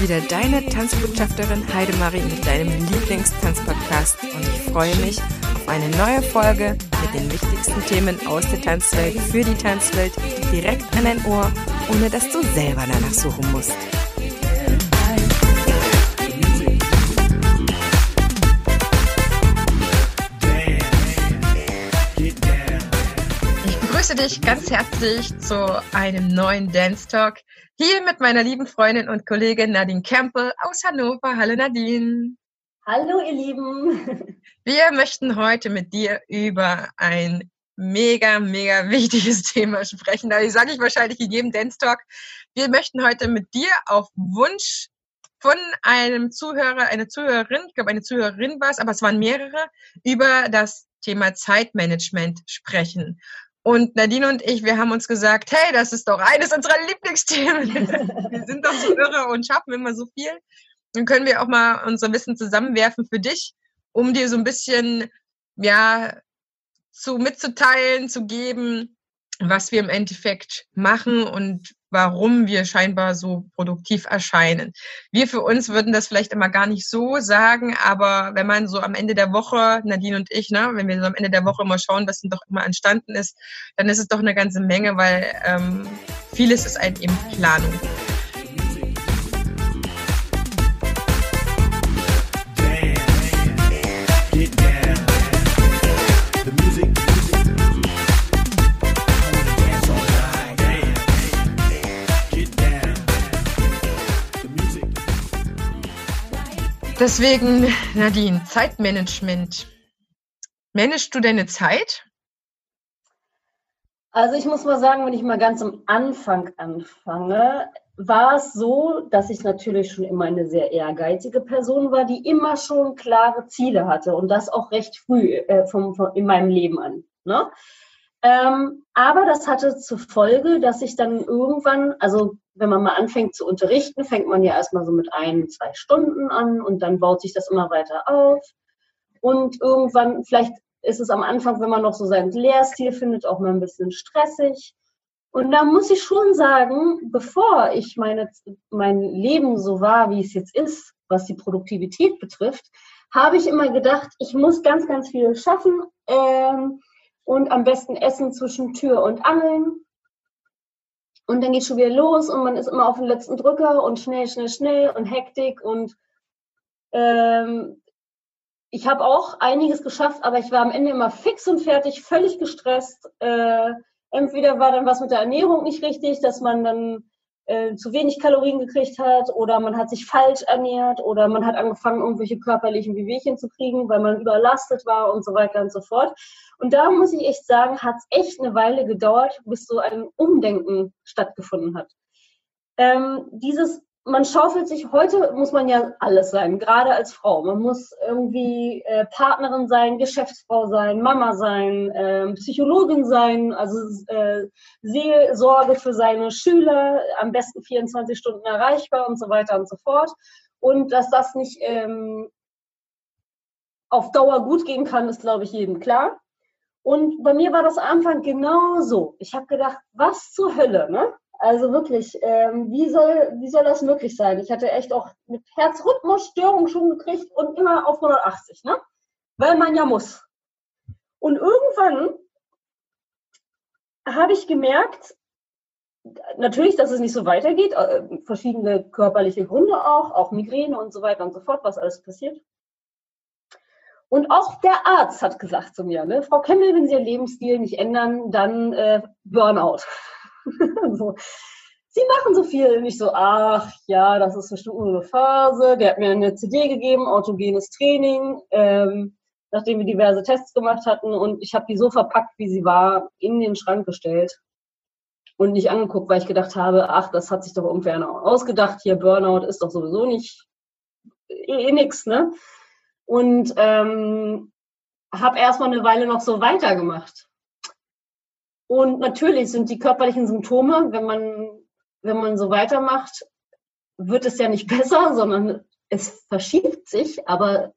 wieder deine Tanzbotschafterin Heidemarie mit deinem Lieblingstanzpodcast und ich freue mich auf eine neue Folge mit den wichtigsten Themen aus der Tanzwelt für die Tanzwelt direkt an dein Ohr, ohne dass du selber danach suchen musst. Ich begrüße dich ganz herzlich zu einem neuen Dance Talk hier mit meiner lieben Freundin und Kollegin Nadine Campbell aus Hannover. Hallo Nadine. Hallo ihr Lieben. Wir möchten heute mit dir über ein mega, mega wichtiges Thema sprechen. Da sage ich wahrscheinlich in jedem Dance Talk. Wir möchten heute mit dir auf Wunsch von einem Zuhörer, eine Zuhörerin, ich glaube eine Zuhörerin war es, aber es waren mehrere, über das Thema Zeitmanagement sprechen. Und Nadine und ich, wir haben uns gesagt, hey, das ist doch eines unserer Lieblingsthemen. wir sind doch so irre und schaffen immer so viel. Dann können wir auch mal unser Wissen zusammenwerfen für dich, um dir so ein bisschen, ja, zu mitzuteilen, zu geben, was wir im Endeffekt machen und warum wir scheinbar so produktiv erscheinen. Wir für uns würden das vielleicht immer gar nicht so sagen, aber wenn man so am Ende der Woche, Nadine und ich, ne, wenn wir so am Ende der Woche immer schauen, was denn doch immer entstanden ist, dann ist es doch eine ganze Menge, weil ähm, vieles ist halt eben Planung. Deswegen, Nadine, Zeitmanagement. Managst du deine Zeit? Also ich muss mal sagen, wenn ich mal ganz am Anfang anfange, war es so, dass ich natürlich schon immer eine sehr ehrgeizige Person war, die immer schon klare Ziele hatte und das auch recht früh äh, vom, vom, in meinem Leben an. Ne? Ähm, aber das hatte zur Folge, dass ich dann irgendwann, also wenn man mal anfängt zu unterrichten, fängt man ja erstmal so mit ein, zwei Stunden an und dann baut sich das immer weiter auf. Und irgendwann, vielleicht ist es am Anfang, wenn man noch so seinen Lehrstil findet, auch mal ein bisschen stressig. Und da muss ich schon sagen, bevor ich meine, mein Leben so war, wie es jetzt ist, was die Produktivität betrifft, habe ich immer gedacht, ich muss ganz, ganz viel schaffen ähm, und am besten essen zwischen Tür und Angeln und dann geht schon wieder los und man ist immer auf dem letzten Drücker und schnell, schnell, schnell und Hektik und ähm, ich habe auch einiges geschafft, aber ich war am Ende immer fix und fertig, völlig gestresst. Äh, entweder war dann was mit der Ernährung nicht richtig, dass man dann äh, zu wenig Kalorien gekriegt hat oder man hat sich falsch ernährt oder man hat angefangen, irgendwelche körperlichen Wehwehchen zu kriegen, weil man überlastet war und so weiter und so fort. Und da muss ich echt sagen, hat es echt eine Weile gedauert, bis so ein Umdenken stattgefunden hat. Ähm, dieses man schaufelt sich, heute muss man ja alles sein, gerade als Frau. Man muss irgendwie äh, Partnerin sein, Geschäftsfrau sein, Mama sein, äh, Psychologin sein, also äh, Seelsorge für seine Schüler, am besten 24 Stunden erreichbar und so weiter und so fort. Und dass das nicht ähm, auf Dauer gut gehen kann, ist, glaube ich, jedem klar. Und bei mir war das am Anfang genau so. Ich habe gedacht, was zur Hölle, ne? Also wirklich, ähm, wie, soll, wie soll das möglich sein? Ich hatte echt auch mit Herzrhythmusstörung schon gekriegt und immer auf 180, ne? Weil man ja muss. Und irgendwann habe ich gemerkt, natürlich, dass es nicht so weitergeht, äh, verschiedene körperliche Gründe auch, auch Migräne und so weiter und so fort, was alles passiert. Und auch der Arzt hat gesagt zu mir, ne, Frau Kemmel, wenn Sie Ihr Lebensstil nicht ändern, dann äh, Burnout. so. Sie machen so viel. Und ich so, ach ja, das ist bestimmt nur eine Phase. Der hat mir eine CD gegeben, autogenes Training, ähm, nachdem wir diverse Tests gemacht hatten. Und ich habe die so verpackt, wie sie war, in den Schrank gestellt und nicht angeguckt, weil ich gedacht habe, ach, das hat sich doch irgendwer ausgedacht. Hier Burnout ist doch sowieso nicht eh, eh nix, ne? Und ähm, habe erstmal eine Weile noch so weitergemacht. Und natürlich sind die körperlichen Symptome, wenn man, wenn man so weitermacht, wird es ja nicht besser, sondern es verschiebt sich, aber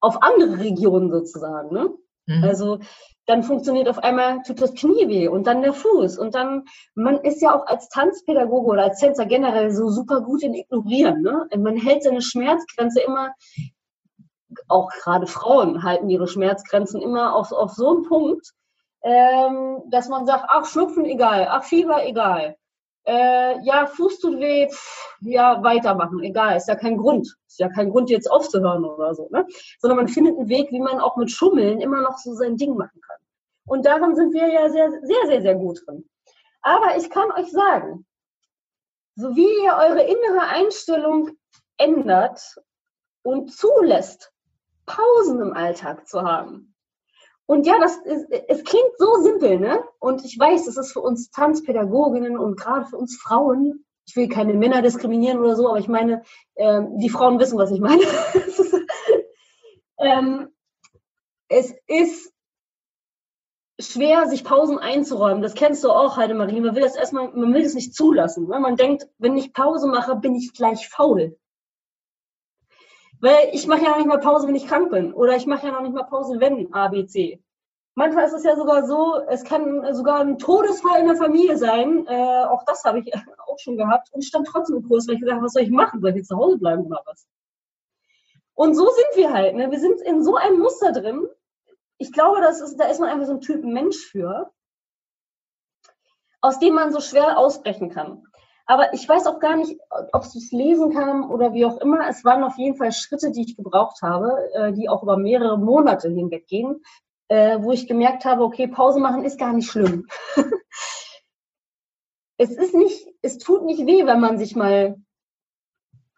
auf andere Regionen sozusagen. Ne? Mhm. Also dann funktioniert auf einmal, tut das Knie weh und dann der Fuß. Und dann, man ist ja auch als Tanzpädagoge oder als Tänzer generell so super gut in Ignorieren. Ne? Man hält seine Schmerzgrenze immer, auch gerade Frauen halten ihre Schmerzgrenzen immer auf, auf so einen Punkt, ähm, dass man sagt, ach, Schnupfen egal, ach, Fieber egal. Äh, ja, Fuß tut weh, pff, ja, weitermachen, egal, ist ja kein Grund. Ist ja kein Grund, jetzt aufzuhören oder so, ne? Sondern man findet einen Weg, wie man auch mit Schummeln immer noch so sein Ding machen kann. Und daran sind wir ja sehr, sehr, sehr, sehr gut drin. Aber ich kann euch sagen, so wie ihr eure innere Einstellung ändert und zulässt, Pausen im Alltag zu haben, und ja, das ist, es klingt so simpel, ne? Und ich weiß, es ist für uns Tanzpädagoginnen und gerade für uns Frauen, ich will keine Männer diskriminieren oder so, aber ich meine, ähm, die Frauen wissen, was ich meine. ähm, es ist schwer, sich Pausen einzuräumen. Das kennst du auch, Heidemarie. Man will das erstmal, man will das nicht zulassen. Ne? Man denkt, wenn ich Pause mache, bin ich gleich faul. Weil ich mache ja noch nicht mal Pause, wenn ich krank bin. Oder ich mache ja noch nicht mal Pause, wenn A, B, C. Manchmal ist es ja sogar so, es kann sogar ein Todesfall in der Familie sein. Äh, auch das habe ich auch schon gehabt. Und ich stand trotzdem im Kurs, weil ich gesagt habe, was soll ich machen? Soll ich jetzt zu Hause bleiben oder was? Und so sind wir halt. Ne? Wir sind in so einem Muster drin. Ich glaube, das ist, da ist man einfach so ein Typ Mensch für, aus dem man so schwer ausbrechen kann. Aber ich weiß auch gar nicht, ob es lesen kam oder wie auch immer. Es waren auf jeden Fall Schritte, die ich gebraucht habe, äh, die auch über mehrere Monate hinweg gingen, äh, wo ich gemerkt habe, okay, Pause machen ist gar nicht schlimm. es ist nicht, es tut nicht weh, wenn man sich mal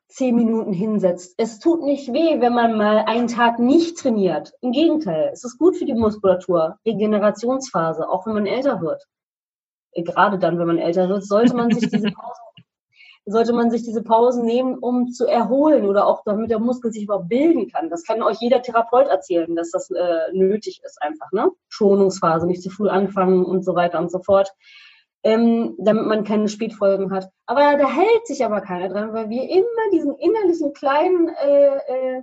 zehn Minuten hinsetzt. Es tut nicht weh, wenn man mal einen Tag nicht trainiert. Im Gegenteil, es ist gut für die Muskulatur, Regenerationsphase, auch wenn man älter wird gerade dann, wenn man älter wird, sollte man sich diese Pause, sollte man sich diese Pausen nehmen, um zu erholen oder auch damit der Muskel sich überhaupt bilden kann. Das kann euch jeder Therapeut erzählen, dass das äh, nötig ist einfach, ne? Schonungsphase, nicht zu früh anfangen und so weiter und so fort. Ähm, damit man keine Spätfolgen hat. Aber da hält sich aber keiner dran, weil wir immer diesen innerlichen kleinen, äh, äh,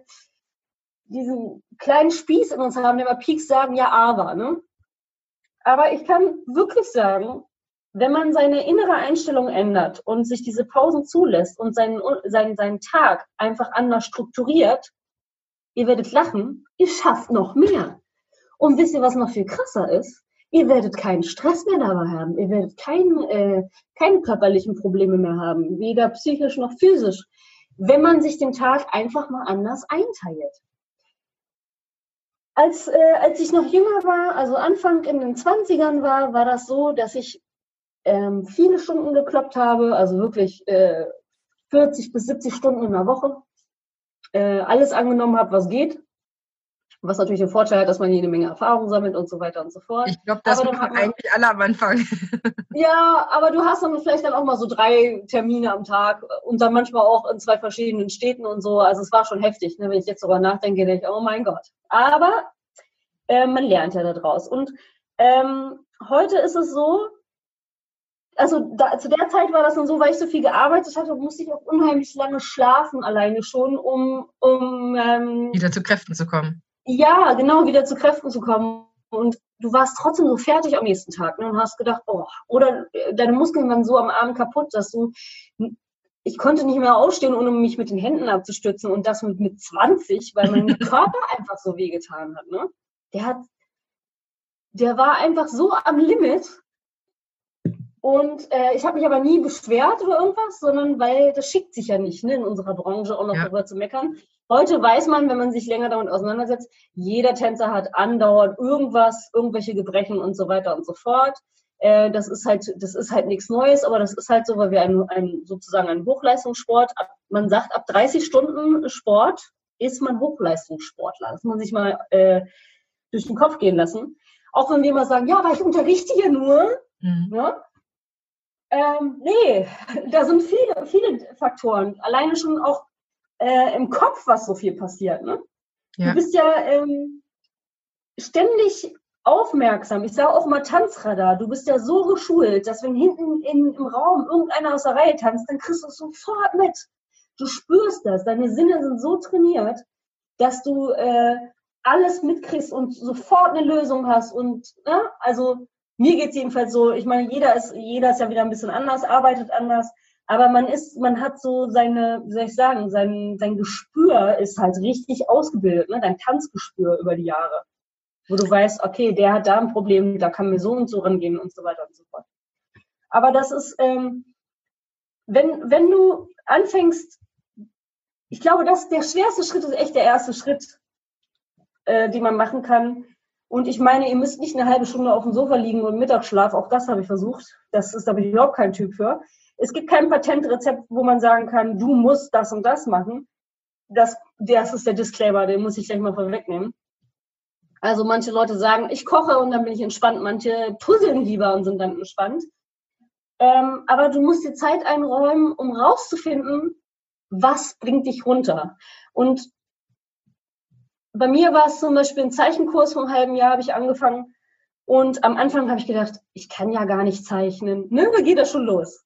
diesen kleinen Spieß in uns haben, der immer Peaks sagen, ja, aber, ne? Aber ich kann wirklich sagen, wenn man seine innere Einstellung ändert und sich diese Pausen zulässt und seinen, seinen, seinen Tag einfach anders strukturiert, ihr werdet lachen, ihr schafft noch mehr. Und wisst ihr, was noch viel krasser ist? Ihr werdet keinen Stress mehr dabei haben. Ihr werdet kein, äh, keine körperlichen Probleme mehr haben, weder psychisch noch physisch, wenn man sich den Tag einfach mal anders einteilt. Als, äh, als ich noch jünger war, also Anfang in den 20ern war, war das so, dass ich ähm, viele Stunden gekloppt habe, also wirklich äh, 40 bis 70 Stunden in der Woche. Äh, alles angenommen habe, was geht. Was natürlich den Vorteil hat, dass man jede Menge Erfahrung sammelt und so weiter und so fort. Ich glaube, das machen eigentlich alle am Anfang. ja, aber du hast dann vielleicht dann auch mal so drei Termine am Tag und dann manchmal auch in zwei verschiedenen Städten und so. Also es war schon heftig, ne? wenn ich jetzt darüber nachdenke, denke ich, oh mein Gott. Aber äh, man lernt ja daraus. Und ähm, heute ist es so, also da, zu der Zeit war das dann so, weil ich so viel gearbeitet hatte, musste ich auch unheimlich lange schlafen alleine schon, um, um ähm, wieder zu Kräften zu kommen. Ja, genau, wieder zu Kräften zu kommen. Und du warst trotzdem so fertig am nächsten Tag ne, und hast gedacht, oh, oder äh, deine Muskeln waren so am Abend kaputt, dass du, ich konnte nicht mehr aufstehen, ohne mich mit den Händen abzustützen und das mit, mit 20, weil mein Körper einfach so wehgetan hat. Ne? Der hat, der war einfach so am Limit und äh, ich habe mich aber nie beschwert oder irgendwas, sondern weil das schickt sich ja nicht, ne, in unserer Branche auch noch ja. darüber zu meckern. Heute weiß man, wenn man sich länger damit auseinandersetzt, jeder Tänzer hat andauernd irgendwas, irgendwelche Gebrechen und so weiter und so fort. Äh, das ist halt, das ist halt nichts Neues, aber das ist halt so, weil wir ein, ein sozusagen ein Hochleistungssport, ab, man sagt, ab 30 Stunden Sport ist man Hochleistungssportler. Das muss man sich mal äh, durch den Kopf gehen lassen. Auch wenn wir immer sagen, ja, aber ich unterrichte hier nur, mhm. ja, ne? Ähm, nee, da sind viele, viele Faktoren. Alleine schon auch äh, im Kopf, was so viel passiert. Ne? Ja. Du bist ja ähm, ständig aufmerksam. Ich sage auch mal Tanzradar. Du bist ja so geschult, dass wenn hinten in, im Raum irgendeiner aus der Reihe tanzt, dann kriegst du es sofort mit. Du spürst das. Deine Sinne sind so trainiert, dass du äh, alles mitkriegst und sofort eine Lösung hast. Und ne? also mir geht es jedenfalls so, ich meine, jeder ist, jeder ist ja wieder ein bisschen anders, arbeitet anders, aber man ist, man hat so seine, wie soll ich sagen, sein, sein Gespür ist halt richtig ausgebildet, ne? dein Tanzgespür über die Jahre. Wo du weißt, okay, der hat da ein Problem, da kann mir so und so rangehen und so weiter und so fort. Aber das ist, ähm, wenn, wenn du anfängst, ich glaube, dass der schwerste Schritt ist echt der erste Schritt, äh, den man machen kann. Und ich meine, ihr müsst nicht eine halbe Stunde auf dem Sofa liegen und Mittagsschlaf, auch das habe ich versucht. Das ist aber überhaupt kein Typ für. Es gibt kein Patentrezept, wo man sagen kann, du musst das und das machen. Das, das ist der Disclaimer, den muss ich gleich mal vorwegnehmen. Also manche Leute sagen, ich koche und dann bin ich entspannt. Manche puzzeln lieber und sind dann entspannt. Ähm, aber du musst dir Zeit einräumen, um rauszufinden, was bringt dich runter. Und bei mir war es zum Beispiel ein Zeichenkurs vom halben Jahr, habe ich angefangen. Und am Anfang habe ich gedacht, ich kann ja gar nicht zeichnen. Ne, da geht das schon los.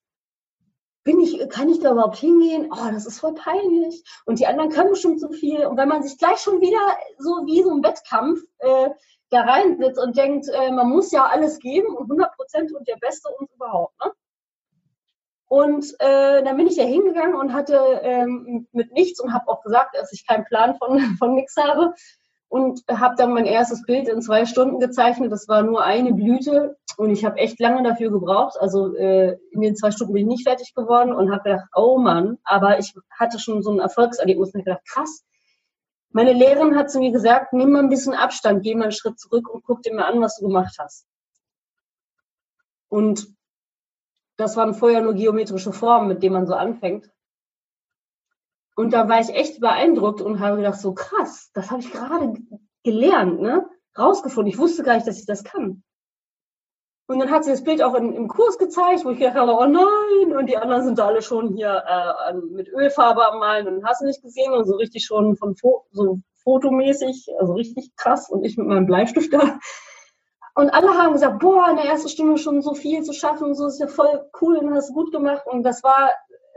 Bin ich, kann ich da überhaupt hingehen? Oh, das ist voll peinlich. Und die anderen können bestimmt so viel. Und wenn man sich gleich schon wieder so wie so ein Wettkampf äh, da reinsitzt und denkt, äh, man muss ja alles geben und 100 Prozent und der Beste und überhaupt. Ne? Und äh, dann bin ich ja hingegangen und hatte ähm, mit nichts und habe auch gesagt, dass ich keinen Plan von, von nichts habe. Und habe dann mein erstes Bild in zwei Stunden gezeichnet. Das war nur eine Blüte und ich habe echt lange dafür gebraucht. Also äh, in den zwei Stunden bin ich nicht fertig geworden und habe gedacht, oh Mann, aber ich hatte schon so ein Erfolgserlebnis und habe gedacht, krass. Meine Lehrerin hat zu mir gesagt, nimm mal ein bisschen Abstand, geh mal einen Schritt zurück und guck dir mal an, was du gemacht hast. Und das waren vorher nur geometrische Formen, mit denen man so anfängt. Und da war ich echt beeindruckt und habe gedacht, so krass, das habe ich gerade gelernt, ne? Rausgefunden. Ich wusste gar nicht, dass ich das kann. Und dann hat sie das Bild auch in, im Kurs gezeigt, wo ich gedacht habe, oh nein, und die anderen sind da alle schon hier äh, mit Ölfarbe am Malen und hast du nicht gesehen und so richtig schon von Fo so fotomäßig, also richtig krass und ich mit meinem Bleistift da. Und alle haben gesagt, boah, in der ersten Stunde schon so viel zu schaffen, so ist ja voll cool und hast gut gemacht. Und das war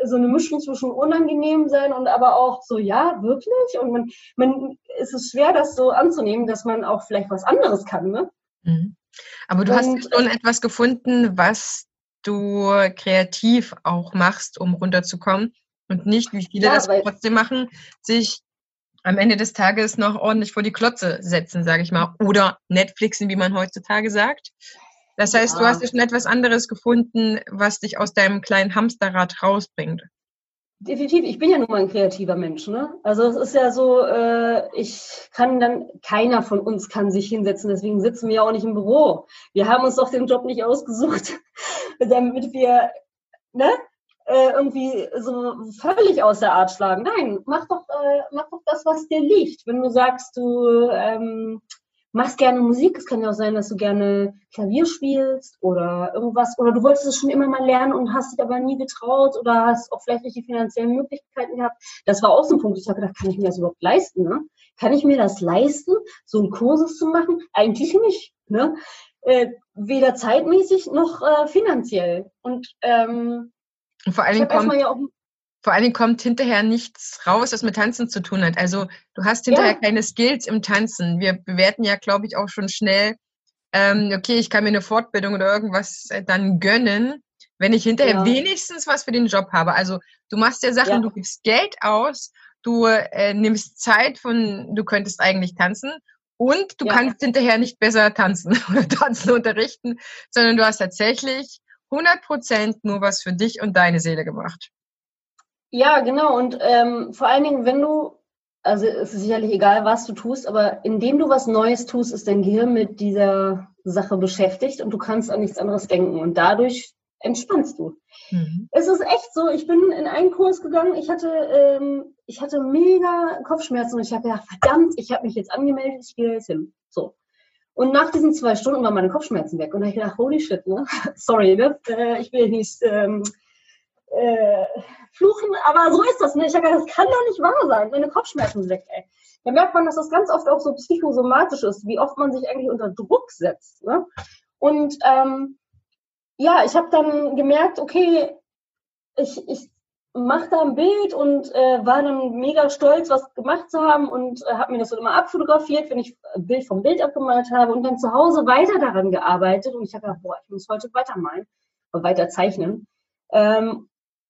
so eine Mischung zwischen unangenehm sein und aber auch so, ja, wirklich. Und man, man, es ist schwer, das so anzunehmen, dass man auch vielleicht was anderes kann, ne? Mhm. Aber du und, hast schon etwas gefunden, was du kreativ auch machst, um runterzukommen und nicht, wie viele ja, das trotzdem machen, sich am Ende des Tages noch ordentlich vor die Klotze setzen, sage ich mal, oder Netflixen, wie man heutzutage sagt. Das heißt, ja. du hast ja schon etwas anderes gefunden, was dich aus deinem kleinen Hamsterrad rausbringt. Definitiv, ich bin ja nun mal ein kreativer Mensch. Ne? Also es ist ja so, äh, ich kann dann, keiner von uns kann sich hinsetzen, deswegen sitzen wir ja auch nicht im Büro. Wir haben uns doch den Job nicht ausgesucht, damit wir ne, äh, irgendwie so völlig aus der Art schlagen. Nein, mach doch, äh, mach doch das, was dir liegt. Wenn du sagst, du ähm, machst gerne Musik, es kann ja auch sein, dass du gerne Klavier spielst oder irgendwas, oder du wolltest es schon immer mal lernen und hast dich aber nie getraut oder hast auch vielleicht nicht die finanziellen Möglichkeiten gehabt. Das war auch so ein Punkt. Ich habe gedacht, kann ich mir das überhaupt leisten? Ne? Kann ich mir das leisten, so ein Kurses zu machen? Eigentlich nicht. Ne? Äh, weder zeitmäßig noch äh, finanziell. Und ähm, und vor allen, Dingen kommt, ja vor allen Dingen kommt hinterher nichts raus, was mit Tanzen zu tun hat. Also du hast hinterher ja. keine Skills im Tanzen. Wir bewerten ja, glaube ich, auch schon schnell, ähm, okay, ich kann mir eine Fortbildung oder irgendwas äh, dann gönnen, wenn ich hinterher ja. wenigstens was für den Job habe. Also du machst ja Sachen, ja. du gibst Geld aus, du äh, nimmst Zeit von, du könntest eigentlich tanzen und du kannst hinterher nicht besser tanzen oder tanzen unterrichten, sondern du hast tatsächlich 100% nur was für dich und deine Seele gemacht. Ja, genau. Und ähm, vor allen Dingen, wenn du, also es ist sicherlich egal, was du tust, aber indem du was Neues tust, ist dein Gehirn mit dieser Sache beschäftigt und du kannst an nichts anderes denken. Und dadurch entspannst du. Mhm. Es ist echt so, ich bin in einen Kurs gegangen, ich hatte, ähm, ich hatte mega Kopfschmerzen und ich habe gedacht, verdammt, ich habe mich jetzt angemeldet, ich gehe jetzt hin. So. Und nach diesen zwei Stunden waren meine Kopfschmerzen weg. Und da ich gedacht, holy shit, ne? Sorry, ne? Äh, ich will nicht ähm, äh, fluchen, aber so ist das. Ne? Ich habe gedacht, das kann doch nicht wahr sein. Meine Kopfschmerzen sind weg, ey. Da merkt man, dass das ganz oft auch so psychosomatisch ist, wie oft man sich eigentlich unter Druck setzt. Ne? Und ähm, ja, ich habe dann gemerkt, okay, ich, ich mache da ein Bild und äh, war dann mega stolz, was gemacht zu haben und äh, habe mir das dann immer abfotografiert, wenn ich ein Bild vom Bild abgemalt habe und dann zu Hause weiter daran gearbeitet und ich habe gedacht, boah, ich muss heute weitermalen und weiter zeichnen. Ähm,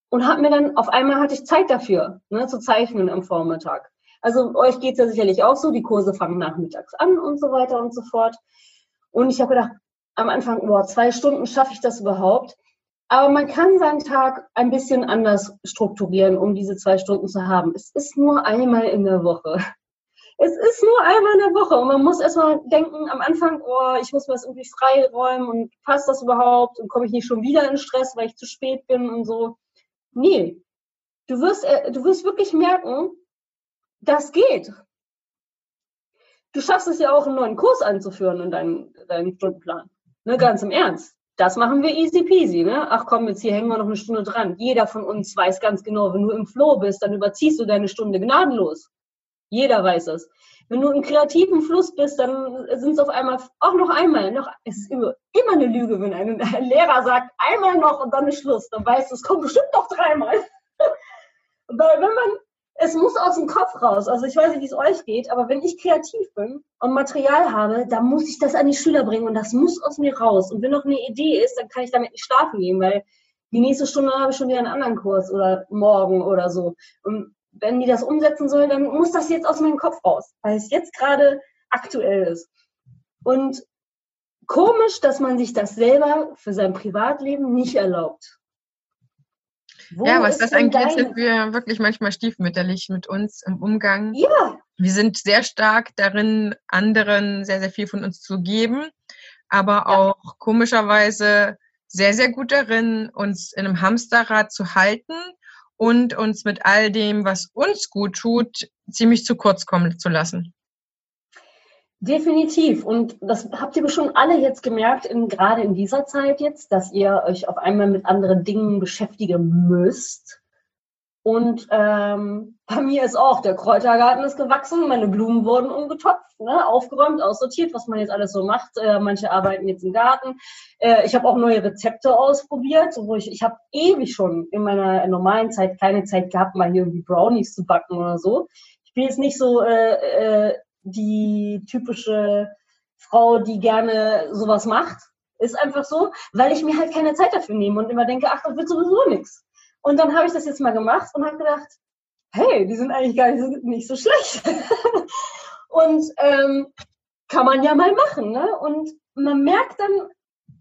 und habe mir dann, auf einmal hatte ich Zeit dafür, ne, zu zeichnen am Vormittag. Also euch geht's ja sicherlich auch so, die Kurse fangen nachmittags an und so weiter und so fort. Und ich habe gedacht, am Anfang, boah, zwei Stunden schaffe ich das überhaupt? Aber man kann seinen Tag ein bisschen anders strukturieren, um diese zwei Stunden zu haben. Es ist nur einmal in der Woche. Es ist nur einmal in der Woche und man muss erstmal denken am Anfang, oh, ich muss mir das irgendwie freiräumen und passt das überhaupt und komme ich nicht schon wieder in Stress, weil ich zu spät bin und so. Nee, du wirst, äh, du wirst wirklich merken, das geht. Du schaffst es ja auch, einen neuen Kurs anzuführen in deinen, deinen Stundenplan. Ne, ganz im Ernst. Das machen wir easy peasy, ne? Ach komm, jetzt hier hängen wir noch eine Stunde dran. Jeder von uns weiß ganz genau, wenn du im Flow bist, dann überziehst du deine Stunde gnadenlos. Jeder weiß es. Wenn du im kreativen Fluss bist, dann sind es auf einmal auch noch einmal, noch, es ist immer, immer eine Lüge, wenn ein Lehrer sagt, einmal noch und dann ist Schluss. Dann weißt du, es kommt bestimmt noch dreimal. Weil wenn man es muss aus dem Kopf raus. Also ich weiß nicht, wie es euch geht, aber wenn ich kreativ bin und Material habe, dann muss ich das an die Schüler bringen und das muss aus mir raus. Und wenn noch eine Idee ist, dann kann ich damit nicht schlafen gehen, weil die nächste Stunde habe ich schon wieder einen anderen Kurs oder morgen oder so. Und wenn die das umsetzen sollen, dann muss das jetzt aus meinem Kopf raus, weil es jetzt gerade aktuell ist. Und komisch, dass man sich das selber für sein Privatleben nicht erlaubt. Wo ja, was das angeht, sind wir wirklich manchmal stiefmütterlich mit uns im Umgang. Ja. Wir sind sehr stark darin, anderen sehr, sehr viel von uns zu geben, aber ja. auch komischerweise sehr, sehr gut darin, uns in einem Hamsterrad zu halten und uns mit all dem, was uns gut tut, ziemlich zu kurz kommen zu lassen. Definitiv. Und das habt ihr schon alle jetzt gemerkt, in, gerade in dieser Zeit jetzt, dass ihr euch auf einmal mit anderen Dingen beschäftigen müsst. Und ähm, bei mir ist auch, der Kräutergarten ist gewachsen, meine Blumen wurden umgetopft, ne, aufgeräumt, aussortiert, was man jetzt alles so macht. Äh, manche arbeiten jetzt im Garten. Äh, ich habe auch neue Rezepte ausprobiert, wo ich, ich habe ewig schon in meiner normalen Zeit keine Zeit gehabt, mal hier irgendwie Brownies zu backen oder so. Ich bin jetzt nicht so äh, äh, die typische Frau, die gerne sowas macht. Ist einfach so, weil ich mir halt keine Zeit dafür nehme und immer denke, ach, das wird sowieso nichts. Und dann habe ich das jetzt mal gemacht und habe gedacht, hey, die sind eigentlich gar nicht so, nicht so schlecht. und ähm, kann man ja mal machen. Ne? Und man merkt dann,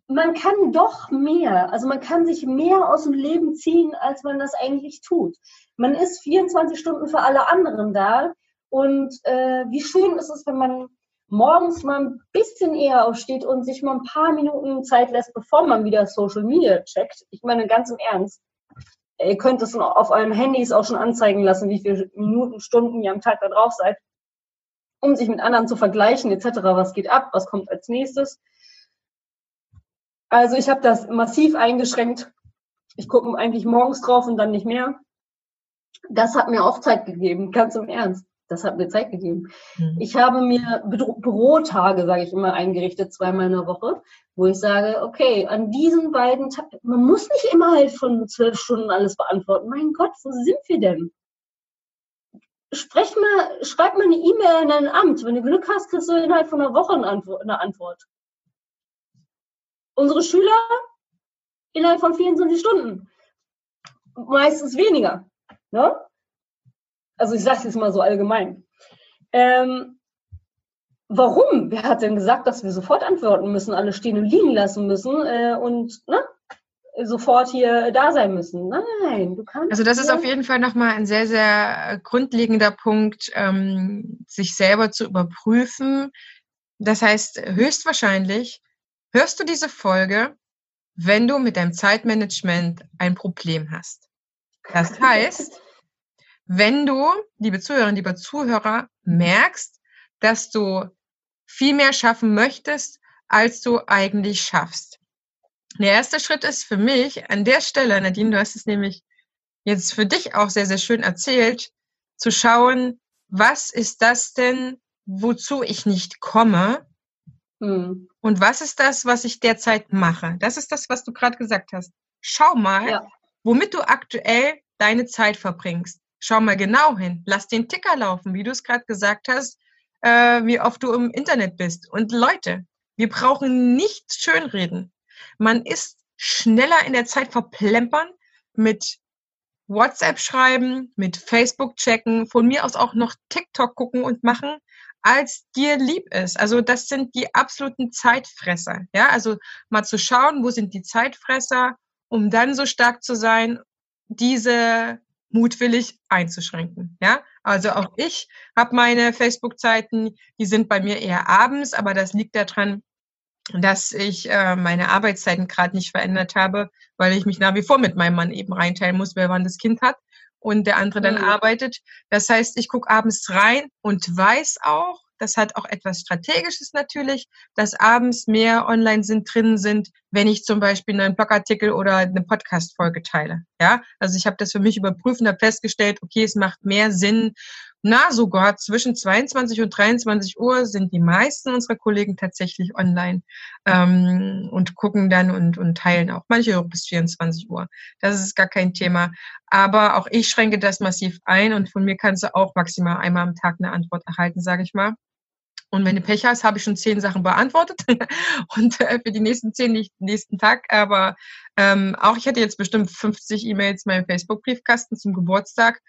man kann doch mehr. Also man kann sich mehr aus dem Leben ziehen, als man das eigentlich tut. Man ist 24 Stunden für alle anderen da. Und äh, wie schön ist es, wenn man morgens mal ein bisschen eher aufsteht und sich mal ein paar Minuten Zeit lässt, bevor man wieder Social Media checkt. Ich meine ganz im Ernst. Ihr könnt es auf euren Handys auch schon anzeigen lassen, wie viele Minuten, Stunden ihr am Tag da drauf seid, um sich mit anderen zu vergleichen etc. Was geht ab? Was kommt als nächstes? Also ich habe das massiv eingeschränkt. Ich gucke eigentlich morgens drauf und dann nicht mehr. Das hat mir auch Zeit gegeben, ganz im Ernst. Das hat mir Zeit gegeben. Mhm. Ich habe mir Bürotage, sage ich immer, eingerichtet, zweimal in der Woche, wo ich sage, okay, an diesen beiden Tagen, man muss nicht immer halt von zwölf Stunden alles beantworten. Mein Gott, wo sind wir denn? Sprech mal, schreib mal eine E-Mail in ein Amt. Wenn du Glück hast, kriegst du innerhalb von einer Woche eine Antwort. Eine Antwort. Unsere Schüler innerhalb von 24 Stunden. Meistens weniger. Ne? Also ich sage es jetzt mal so allgemein. Ähm, warum? Wer hat denn gesagt, dass wir sofort antworten müssen, alle stehen und liegen lassen müssen äh, und ne, sofort hier da sein müssen? Nein, du kannst. Also das ist auf jeden Fall nochmal ein sehr, sehr grundlegender Punkt, ähm, sich selber zu überprüfen. Das heißt, höchstwahrscheinlich hörst du diese Folge, wenn du mit deinem Zeitmanagement ein Problem hast. Das heißt, wenn du, liebe Zuhörerinnen, lieber Zuhörer, merkst, dass du viel mehr schaffen möchtest, als du eigentlich schaffst. Der erste Schritt ist für mich an der Stelle, Nadine, du hast es nämlich jetzt für dich auch sehr, sehr schön erzählt, zu schauen, was ist das denn, wozu ich nicht komme? Hm. Und was ist das, was ich derzeit mache? Das ist das, was du gerade gesagt hast. Schau mal, ja. womit du aktuell deine Zeit verbringst. Schau mal genau hin. Lass den Ticker laufen, wie du es gerade gesagt hast, äh, wie oft du im Internet bist. Und Leute, wir brauchen nicht schönreden. Man ist schneller in der Zeit verplempern mit WhatsApp schreiben, mit Facebook checken, von mir aus auch noch TikTok gucken und machen, als dir lieb ist. Also das sind die absoluten Zeitfresser. Ja, also mal zu schauen, wo sind die Zeitfresser, um dann so stark zu sein, diese mutwillig einzuschränken. Ja, also auch ich habe meine Facebook-Zeiten, die sind bei mir eher abends, aber das liegt daran, dass ich äh, meine Arbeitszeiten gerade nicht verändert habe, weil ich mich nach wie vor mit meinem Mann eben reinteilen muss, wer wann das Kind hat und der andere dann mhm. arbeitet. Das heißt, ich gucke abends rein und weiß auch, das hat auch etwas Strategisches natürlich, dass abends mehr online sind, drin sind, wenn ich zum Beispiel einen Blogartikel oder eine Podcast-Folge teile. Ja, also ich habe das für mich überprüft und habe festgestellt, okay, es macht mehr Sinn, na, sogar zwischen 22 und 23 Uhr sind die meisten unserer Kollegen tatsächlich online ähm, und gucken dann und, und teilen auch. Manche bis 24 Uhr. Das ist gar kein Thema. Aber auch ich schränke das massiv ein und von mir kannst du auch maximal einmal am Tag eine Antwort erhalten, sage ich mal. Und wenn du Pech hast, habe ich schon zehn Sachen beantwortet und äh, für die nächsten zehn nicht nächsten Tag. Aber ähm, auch ich hätte jetzt bestimmt 50 E-Mails in meinem Facebook-Briefkasten zum Geburtstag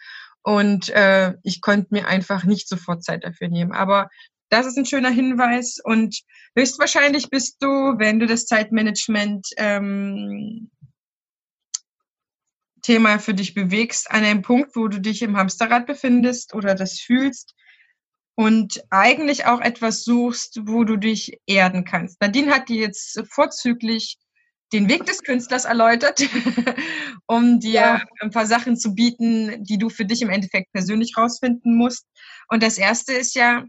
und äh, ich konnte mir einfach nicht sofort Zeit dafür nehmen. Aber das ist ein schöner Hinweis und höchstwahrscheinlich bist du, wenn du das Zeitmanagement ähm, Thema für dich bewegst, an einem Punkt, wo du dich im Hamsterrad befindest oder das fühlst und eigentlich auch etwas suchst, wo du dich erden kannst. Nadine hat dir jetzt vorzüglich den Weg des Künstlers erläutert, um dir ja. ein paar Sachen zu bieten, die du für dich im Endeffekt persönlich rausfinden musst. Und das erste ist ja,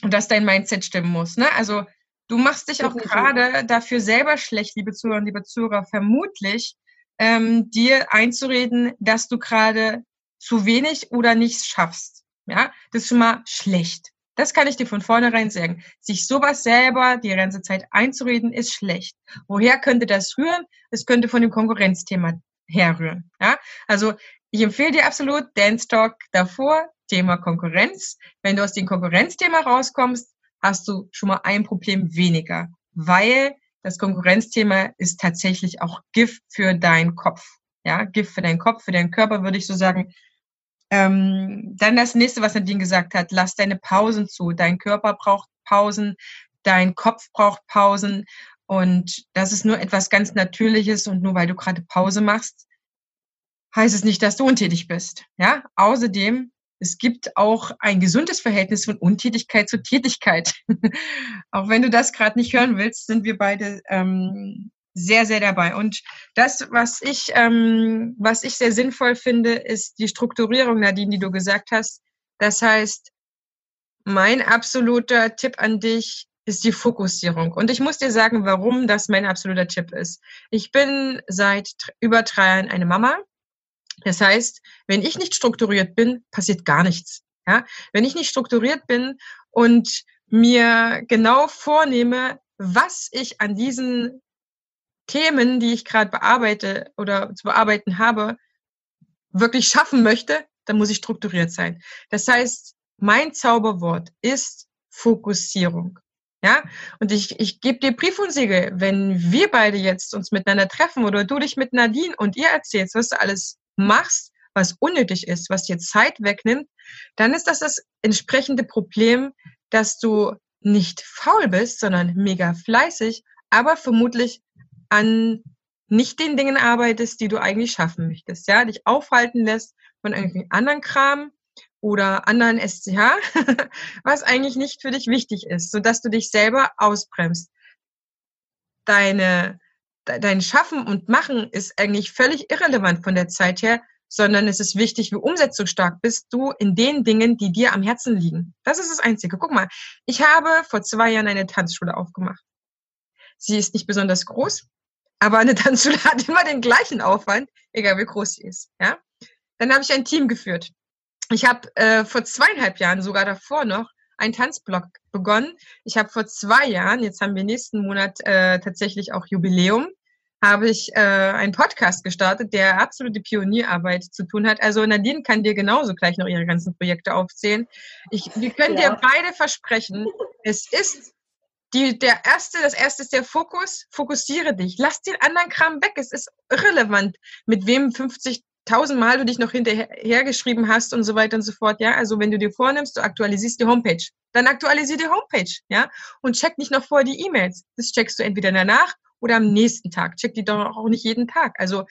dass dein Mindset stimmen muss. Ne? Also du machst dich auch gerade dafür selber schlecht, liebe Zuhörer und liebe Zuhörer, vermutlich ähm, dir einzureden, dass du gerade zu wenig oder nichts schaffst. Ja, das ist schon mal schlecht. Das kann ich dir von vornherein sagen. Sich sowas selber die ganze Zeit einzureden, ist schlecht. Woher könnte das rühren? Es könnte von dem Konkurrenzthema herrühren. Ja? Also ich empfehle dir absolut Dance Talk davor, Thema Konkurrenz. Wenn du aus dem Konkurrenzthema rauskommst, hast du schon mal ein Problem weniger, weil das Konkurrenzthema ist tatsächlich auch Gift für deinen Kopf. Ja, Gift für deinen Kopf, für deinen Körper würde ich so sagen. Ähm, dann das nächste, was Nadine gesagt hat, lass deine Pausen zu. Dein Körper braucht Pausen, dein Kopf braucht Pausen. Und das ist nur etwas ganz Natürliches. Und nur weil du gerade Pause machst, heißt es nicht, dass du untätig bist. Ja, außerdem, es gibt auch ein gesundes Verhältnis von Untätigkeit zu Tätigkeit. auch wenn du das gerade nicht hören willst, sind wir beide ähm, sehr, sehr dabei. Und das, was ich, ähm, was ich sehr sinnvoll finde, ist die Strukturierung, Nadine, die du gesagt hast. Das heißt, mein absoluter Tipp an dich ist die Fokussierung. Und ich muss dir sagen, warum das mein absoluter Tipp ist. Ich bin seit über drei Jahren eine Mama. Das heißt, wenn ich nicht strukturiert bin, passiert gar nichts. Ja? Wenn ich nicht strukturiert bin und mir genau vornehme, was ich an diesen Themen, die ich gerade bearbeite oder zu bearbeiten habe, wirklich schaffen möchte, dann muss ich strukturiert sein. Das heißt, mein Zauberwort ist Fokussierung. Ja, und ich, ich gebe dir Brief und Siegel, wenn wir beide jetzt uns miteinander treffen oder du dich mit Nadine und ihr erzählst, was du alles machst, was unnötig ist, was dir Zeit wegnimmt, dann ist das das entsprechende Problem, dass du nicht faul bist, sondern mega fleißig, aber vermutlich an nicht den Dingen arbeitest, die du eigentlich schaffen möchtest, ja, dich aufhalten lässt von irgendwelchen anderen Kram oder anderen SCH, was eigentlich nicht für dich wichtig ist, so dass du dich selber ausbremst. Deine, dein Schaffen und Machen ist eigentlich völlig irrelevant von der Zeit her, sondern es ist wichtig, wie umsetzungsstark bist du in den Dingen, die dir am Herzen liegen. Das ist das Einzige. Guck mal, ich habe vor zwei Jahren eine Tanzschule aufgemacht. Sie ist nicht besonders groß, aber eine Tanzschule hat immer den gleichen Aufwand, egal wie groß sie ist. Ja? Dann habe ich ein Team geführt. Ich habe äh, vor zweieinhalb Jahren, sogar davor noch, einen Tanzblog begonnen. Ich habe vor zwei Jahren, jetzt haben wir nächsten Monat äh, tatsächlich auch Jubiläum, habe ich äh, einen Podcast gestartet, der absolute Pionierarbeit zu tun hat. Also Nadine kann dir genauso gleich noch ihre ganzen Projekte aufzählen. Ich, wir können ja. dir beide versprechen, es ist die, der erste, das erste ist der Fokus. Fokussiere dich. Lass den anderen Kram weg. Es ist irrelevant, mit wem 50 tausendmal du dich noch hinterher geschrieben hast und so weiter und so fort, ja. Also wenn du dir vornimmst, du aktualisierst die Homepage, dann aktualisier die Homepage, ja. Und check nicht noch vorher die E-Mails. Das checkst du entweder danach oder am nächsten Tag. Check die doch auch nicht jeden Tag. Also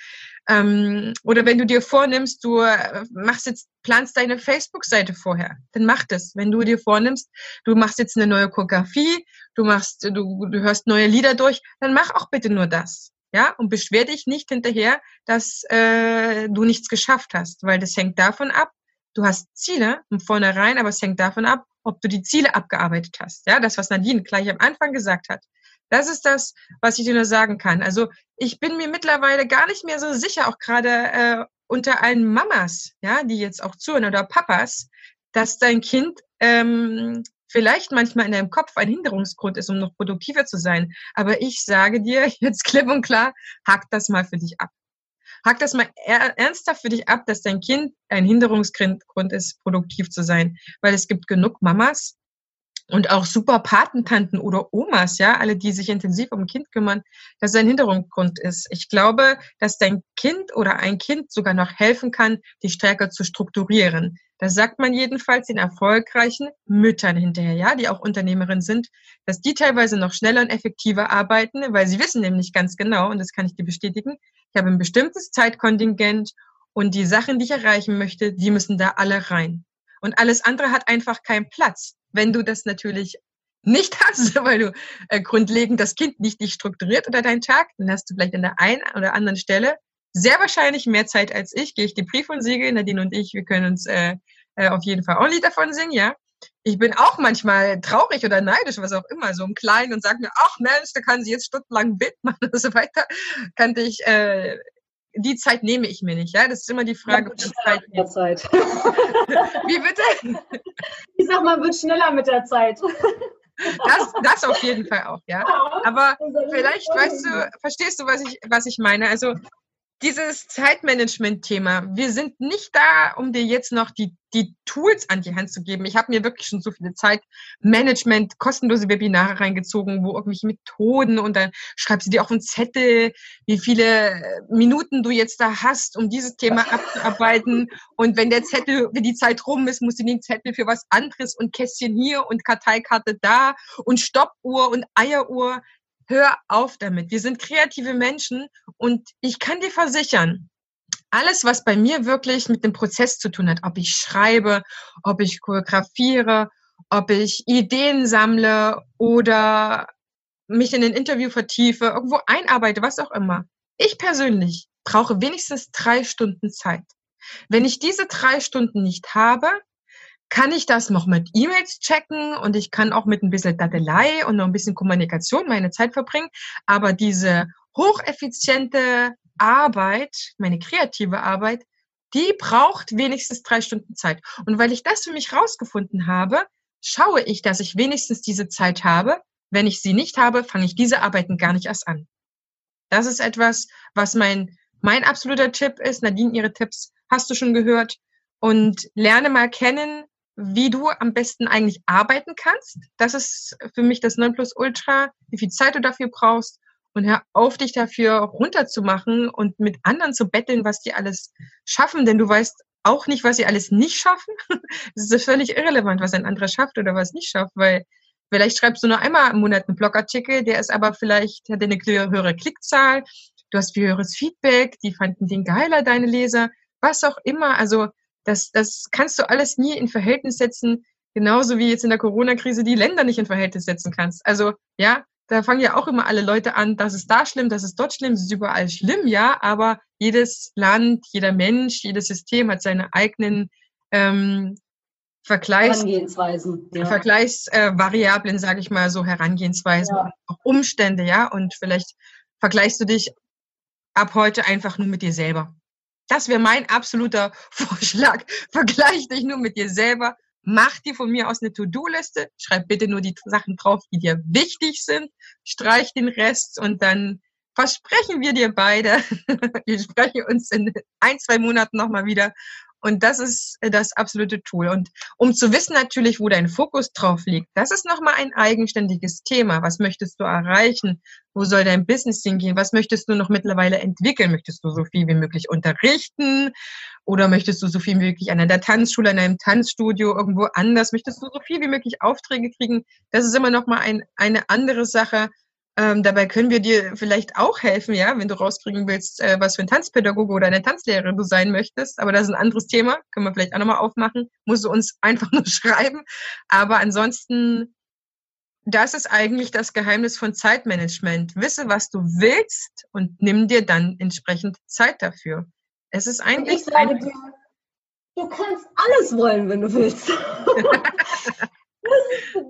ähm, oder wenn du dir vornimmst, du äh, machst jetzt planst deine Facebook-Seite vorher, dann mach das. Wenn du dir vornimmst, du machst jetzt eine neue Choreografie, du machst, du, du hörst neue Lieder durch, dann mach auch bitte nur das ja, und beschwer dich nicht hinterher, dass äh, du nichts geschafft hast, weil das hängt davon ab, du hast Ziele von vornherein, aber es hängt davon ab, ob du die Ziele abgearbeitet hast. Ja, das, was Nadine gleich am Anfang gesagt hat. Das ist das, was ich dir nur sagen kann. Also ich bin mir mittlerweile gar nicht mehr so sicher, auch gerade äh, unter allen Mamas, ja, die jetzt auch zuhören oder Papas, dass dein Kind ähm, vielleicht manchmal in deinem Kopf ein Hinderungsgrund ist, um noch produktiver zu sein. Aber ich sage dir jetzt klipp und klar, hack das mal für dich ab. Hack das mal ernsthaft für dich ab, dass dein Kind ein Hinderungsgrund ist, produktiv zu sein. Weil es gibt genug Mamas, und auch super Patentanten oder Omas, ja, alle, die sich intensiv um ein Kind kümmern, dass es ein Hintergrund ist. Ich glaube, dass dein Kind oder ein Kind sogar noch helfen kann, dich stärker zu strukturieren. Das sagt man jedenfalls den erfolgreichen Müttern hinterher, ja, die auch Unternehmerinnen sind, dass die teilweise noch schneller und effektiver arbeiten, weil sie wissen nämlich ganz genau, und das kann ich dir bestätigen, ich habe ein bestimmtes Zeitkontingent und die Sachen, die ich erreichen möchte, die müssen da alle rein. Und alles andere hat einfach keinen Platz. Wenn du das natürlich nicht hast, weil du äh, grundlegend das Kind nicht, nicht strukturiert unter deinen Tag, dann hast du vielleicht an der einen oder anderen Stelle sehr wahrscheinlich mehr Zeit als ich. Gehe ich die Brief und Siegel, Nadine und ich, wir können uns äh, äh, auf jeden Fall auch ein Lied davon singen, ja. Ich bin auch manchmal traurig oder neidisch, was auch immer, so im Kleinen und sage mir, ach Mensch, da kann sie jetzt stundenlang machen und so weiter. Kannte ich äh, die Zeit nehme ich mir nicht. Ja, das ist immer die Frage, ja, Zeit, mit der Zeit. Wie bitte? Ich sag mal, wird schneller mit der Zeit. Das, das auf jeden Fall auch, ja. Aber vielleicht weißt du, verstehst du, was ich, was ich meine? Also dieses Zeitmanagement-Thema, wir sind nicht da, um dir jetzt noch die, die Tools an die Hand zu geben. Ich habe mir wirklich schon so viele Zeitmanagement, kostenlose Webinare reingezogen, wo irgendwelche Methoden und dann schreibst du dir auf einen Zettel, wie viele äh, Minuten du jetzt da hast, um dieses Thema abzuarbeiten. Und wenn der Zettel, wenn die Zeit rum ist, musst du den Zettel für was anderes und Kästchen hier und Karteikarte da und Stoppuhr und Eieruhr hör auf damit. Wir sind kreative Menschen und ich kann dir versichern, alles, was bei mir wirklich mit dem Prozess zu tun hat, ob ich schreibe, ob ich choreografiere, ob ich Ideen sammle oder mich in ein Interview vertiefe, irgendwo einarbeite, was auch immer. Ich persönlich brauche wenigstens drei Stunden Zeit. Wenn ich diese drei Stunden nicht habe, kann ich das noch mit E-Mails checken und ich kann auch mit ein bisschen Dadelei und noch ein bisschen Kommunikation meine Zeit verbringen. Aber diese hocheffiziente Arbeit, meine kreative Arbeit, die braucht wenigstens drei Stunden Zeit. Und weil ich das für mich rausgefunden habe, schaue ich, dass ich wenigstens diese Zeit habe. Wenn ich sie nicht habe, fange ich diese Arbeiten gar nicht erst an. Das ist etwas, was mein, mein absoluter Tipp ist. Nadine, ihre Tipps hast du schon gehört. Und lerne mal kennen, wie du am besten eigentlich arbeiten kannst. Das ist für mich das Nonplusultra, wie viel Zeit du dafür brauchst und hör auf, dich dafür runterzumachen und mit anderen zu betteln, was die alles schaffen, denn du weißt auch nicht, was sie alles nicht schaffen. Es ist völlig irrelevant, was ein anderer schafft oder was nicht schafft, weil vielleicht schreibst du nur einmal im Monat einen Blogartikel, der ist aber vielleicht, hat eine höhere Klickzahl, du hast viel höheres Feedback, die fanden den geiler, deine Leser, was auch immer. Also das, das kannst du alles nie in Verhältnis setzen, genauso wie jetzt in der Corona-Krise die Länder nicht in Verhältnis setzen kannst. Also ja, da fangen ja auch immer alle Leute an, das ist da schlimm, das ist dort schlimm, das ist überall schlimm, ja, aber jedes Land, jeder Mensch, jedes System hat seine eigenen ähm, Vergleichs Herangehensweisen, ja. Vergleichsvariablen, äh, sage ich mal so, Herangehensweisen, ja. auch Umstände, ja, und vielleicht vergleichst du dich ab heute einfach nur mit dir selber. Das wäre mein absoluter Vorschlag. Vergleich dich nur mit dir selber. Mach dir von mir aus eine To-Do-Liste. Schreib bitte nur die Sachen drauf, die dir wichtig sind. Streich den Rest und dann versprechen wir dir beide, wir sprechen uns in ein, zwei Monaten nochmal wieder und das ist äh, das absolute Tool. Und um zu wissen natürlich, wo dein Fokus drauf liegt, das ist nochmal ein eigenständiges Thema. Was möchtest du erreichen? Wo soll dein Business hingehen? Was möchtest du noch mittlerweile entwickeln? Möchtest du so viel wie möglich unterrichten? Oder möchtest du so viel wie möglich an einer Tanzschule, an einem Tanzstudio, irgendwo anders? Möchtest du so viel wie möglich Aufträge kriegen? Das ist immer nochmal ein, eine andere Sache ähm, dabei können wir dir vielleicht auch helfen, ja, wenn du rauskriegen willst, äh, was für ein Tanzpädagoge oder eine Tanzlehrerin du sein möchtest. Aber das ist ein anderes Thema, können wir vielleicht auch nochmal aufmachen. Musst du uns einfach nur schreiben. Aber ansonsten, das ist eigentlich das Geheimnis von Zeitmanagement. Wisse, was du willst und nimm dir dann entsprechend Zeit dafür. Es ist eigentlich. ich sage dir, du kannst alles wollen, wenn du willst.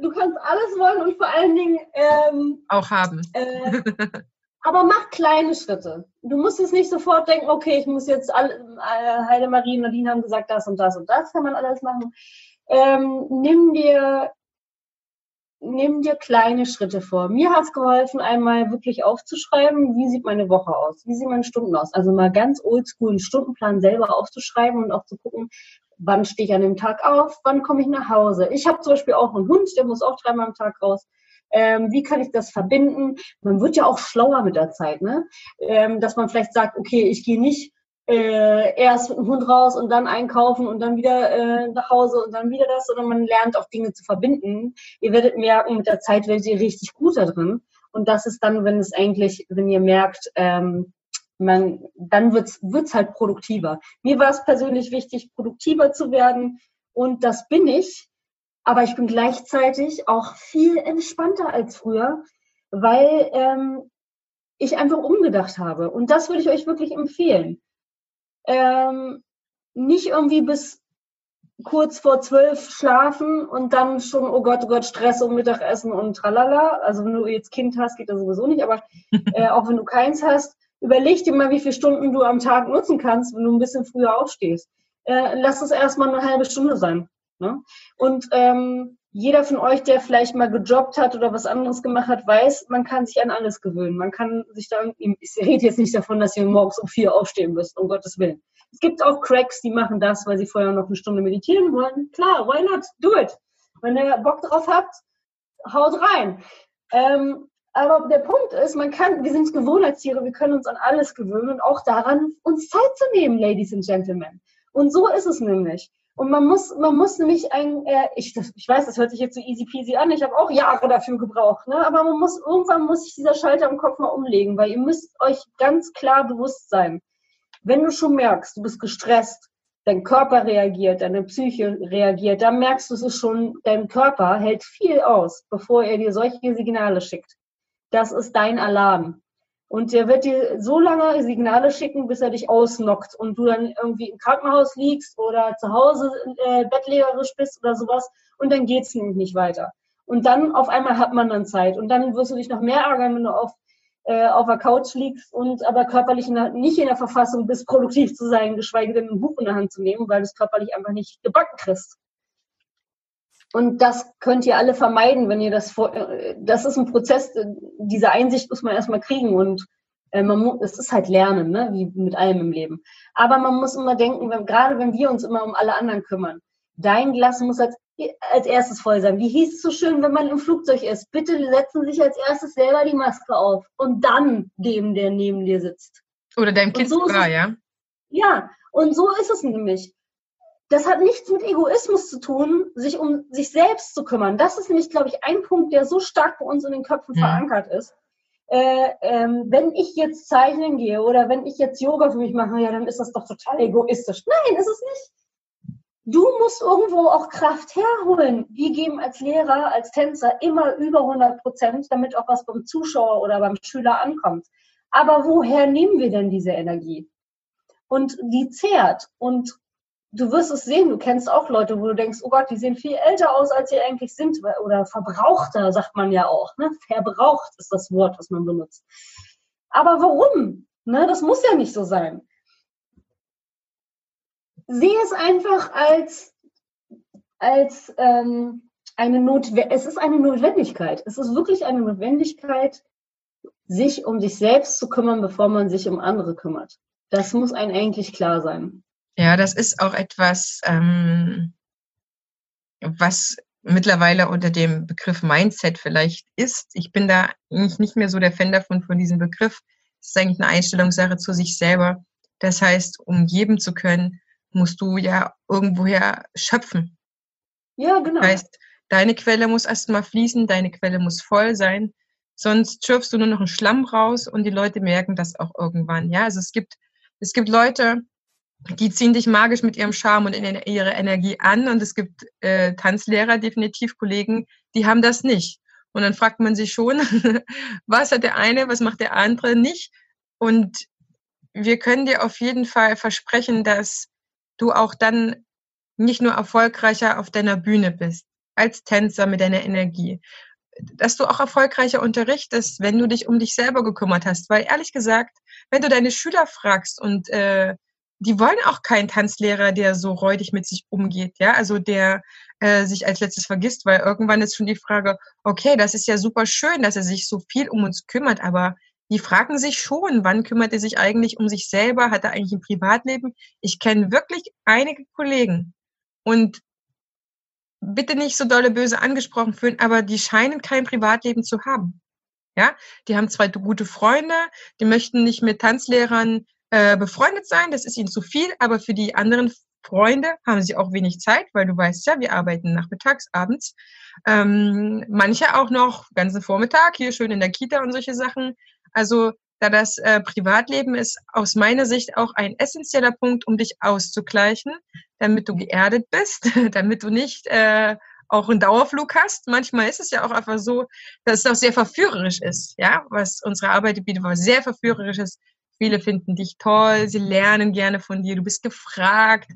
du kannst alles wollen und vor allen Dingen ähm, auch haben. Äh, aber mach kleine Schritte. Du musst jetzt nicht sofort denken, okay, ich muss jetzt alle, äh, Heidemarie und Nadine haben gesagt, das und das und das kann man alles machen. Ähm, nimm dir nimm dir kleine Schritte vor. Mir hat es geholfen, einmal wirklich aufzuschreiben, wie sieht meine Woche aus, wie sehen meine Stunden aus. Also mal ganz oldschool einen Stundenplan selber aufzuschreiben und auch zu gucken, wann stehe ich an dem Tag auf, wann komme ich nach Hause. Ich habe zum Beispiel auch einen Hund, der muss auch dreimal am Tag raus. Ähm, wie kann ich das verbinden? Man wird ja auch schlauer mit der Zeit, ne? Ähm, dass man vielleicht sagt, okay, ich gehe nicht äh, erst mit dem Hund raus und dann einkaufen und dann wieder äh, nach Hause und dann wieder das, sondern man lernt auch Dinge zu verbinden. Ihr werdet merken, mit der Zeit werdet ihr richtig gut da drin. Und das ist dann, wenn es eigentlich, wenn ihr merkt, ähm, man, dann wird's wird's halt produktiver. Mir war es persönlich wichtig, produktiver zu werden und das bin ich, aber ich bin gleichzeitig auch viel entspannter als früher, weil ähm, ich einfach umgedacht habe. Und das würde ich euch wirklich empfehlen. Ähm, nicht irgendwie bis kurz vor zwölf schlafen und dann schon, oh Gott, oh Gott, Stress um Mittagessen und tralala. Also wenn du jetzt Kind hast, geht das sowieso nicht, aber äh, auch wenn du keins hast, überleg dir mal, wie viele Stunden du am Tag nutzen kannst, wenn du ein bisschen früher aufstehst. Äh, lass es erstmal eine halbe Stunde sein. Ne? Und ähm, jeder von euch, der vielleicht mal gejobbt hat oder was anderes gemacht hat, weiß, man kann sich an alles gewöhnen. Man kann sich da, ich rede jetzt nicht davon, dass ihr morgens um vier aufstehen müsst, um Gottes Willen. Es gibt auch Cracks, die machen das, weil sie vorher noch eine Stunde meditieren wollen. Klar, why not? Do it. Wenn ihr Bock drauf habt, haut rein. Ähm, aber der Punkt ist, man kann, wir sind Gewohnheitstiere, wir können uns an alles gewöhnen und auch daran, uns Zeit zu nehmen, Ladies and Gentlemen. Und so ist es nämlich. Und man muss, man muss nämlich ein, äh, ich, das, ich weiß, das hört sich jetzt so easy peasy an, ich habe auch Jahre dafür gebraucht, ne? aber man muss, irgendwann muss sich dieser Schalter im Kopf mal umlegen, weil ihr müsst euch ganz klar bewusst sein, wenn du schon merkst, du bist gestresst, dein Körper reagiert, deine Psyche reagiert, dann merkst du es ist schon, dein Körper hält viel aus, bevor er dir solche Signale schickt das ist dein Alarm. Und der wird dir so lange Signale schicken, bis er dich ausnockt und du dann irgendwie im Krankenhaus liegst oder zu Hause äh, bettlägerisch bist oder sowas und dann geht's nämlich nicht weiter. Und dann auf einmal hat man dann Zeit und dann wirst du dich noch mehr ärgern, wenn du auf, äh, auf der Couch liegst und aber körperlich in der, nicht in der Verfassung bist, produktiv zu sein, geschweige denn ein Buch in der Hand zu nehmen, weil du es körperlich einfach nicht gebacken kriegst. Und das könnt ihr alle vermeiden, wenn ihr das vor, äh, das ist ein Prozess, äh, diese Einsicht muss man erstmal kriegen und äh, man muss, es ist halt Lernen, ne? wie mit allem im Leben. Aber man muss immer denken, wenn, gerade wenn wir uns immer um alle anderen kümmern, dein Glas muss als, als erstes voll sein. Wie hieß es so schön, wenn man im Flugzeug ist? Bitte setzen Sie sich als erstes selber die Maske auf und dann dem, der neben dir sitzt. Oder deinem Kind so sogar, ja? Ja, und so ist es nämlich das hat nichts mit Egoismus zu tun, sich um sich selbst zu kümmern. Das ist nämlich, glaube ich, ein Punkt, der so stark bei uns in den Köpfen mhm. verankert ist. Äh, ähm, wenn ich jetzt zeichnen gehe oder wenn ich jetzt Yoga für mich mache, ja, dann ist das doch total egoistisch. Nein, ist es nicht. Du musst irgendwo auch Kraft herholen. Wir geben als Lehrer, als Tänzer immer über 100 Prozent, damit auch was beim Zuschauer oder beim Schüler ankommt. Aber woher nehmen wir denn diese Energie? Und die zehrt. Und du wirst es sehen, du kennst auch Leute, wo du denkst, oh Gott, die sehen viel älter aus, als sie eigentlich sind. Oder verbrauchter, sagt man ja auch. Ne? Verbraucht ist das Wort, was man benutzt. Aber warum? Ne? Das muss ja nicht so sein. Sehe es einfach als, als ähm, eine Notwendigkeit. Es ist eine Notwendigkeit. Es ist wirklich eine Notwendigkeit, sich um sich selbst zu kümmern, bevor man sich um andere kümmert. Das muss einem eigentlich klar sein. Ja, das ist auch etwas, ähm, was mittlerweile unter dem Begriff Mindset vielleicht ist. Ich bin da eigentlich nicht mehr so der Fan davon, von diesem Begriff. Es ist eigentlich eine Einstellungssache zu sich selber. Das heißt, um geben zu können, musst du ja irgendwoher schöpfen. Ja, genau. Das heißt, deine Quelle muss erstmal fließen, deine Quelle muss voll sein. Sonst schürfst du nur noch einen Schlamm raus und die Leute merken das auch irgendwann. Ja, also es gibt, es gibt Leute, die ziehen dich magisch mit ihrem Charme und in ihre Energie an. Und es gibt äh, Tanzlehrer, definitiv Kollegen, die haben das nicht. Und dann fragt man sich schon, was hat der eine, was macht der andere nicht? Und wir können dir auf jeden Fall versprechen, dass du auch dann nicht nur erfolgreicher auf deiner Bühne bist, als Tänzer mit deiner Energie, dass du auch erfolgreicher unterrichtest, wenn du dich um dich selber gekümmert hast. Weil ehrlich gesagt, wenn du deine Schüler fragst und äh, die wollen auch keinen Tanzlehrer, der so räudig mit sich umgeht, ja, also der äh, sich als letztes vergisst, weil irgendwann ist schon die Frage, okay, das ist ja super schön, dass er sich so viel um uns kümmert, aber die fragen sich schon, wann kümmert er sich eigentlich um sich selber, hat er eigentlich ein Privatleben? Ich kenne wirklich einige Kollegen und bitte nicht so dolle böse angesprochen fühlen, aber die scheinen kein Privatleben zu haben. Ja, die haben zwei gute Freunde, die möchten nicht mit Tanzlehrern äh, befreundet sein, das ist ihnen zu viel, aber für die anderen Freunde haben sie auch wenig Zeit, weil du weißt ja, wir arbeiten nachmittags, abends. Ähm, manche auch noch ganzen Vormittag, hier schön in der Kita und solche Sachen. Also da das äh, Privatleben ist aus meiner Sicht auch ein essentieller Punkt, um dich auszugleichen, damit du geerdet bist, damit du nicht äh, auch einen Dauerflug hast. Manchmal ist es ja auch einfach so, dass es auch sehr verführerisch ist, ja, was unsere Arbeit bietet, was sehr verführerisch ist, Viele finden dich toll, sie lernen gerne von dir, du bist gefragt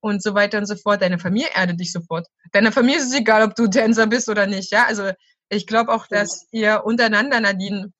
und so weiter und so fort. Deine Familie erdet dich sofort. Deiner Familie ist es egal, ob du Tänzer bist oder nicht. Ja, also ich glaube auch, dass ihr untereinander, Nadine,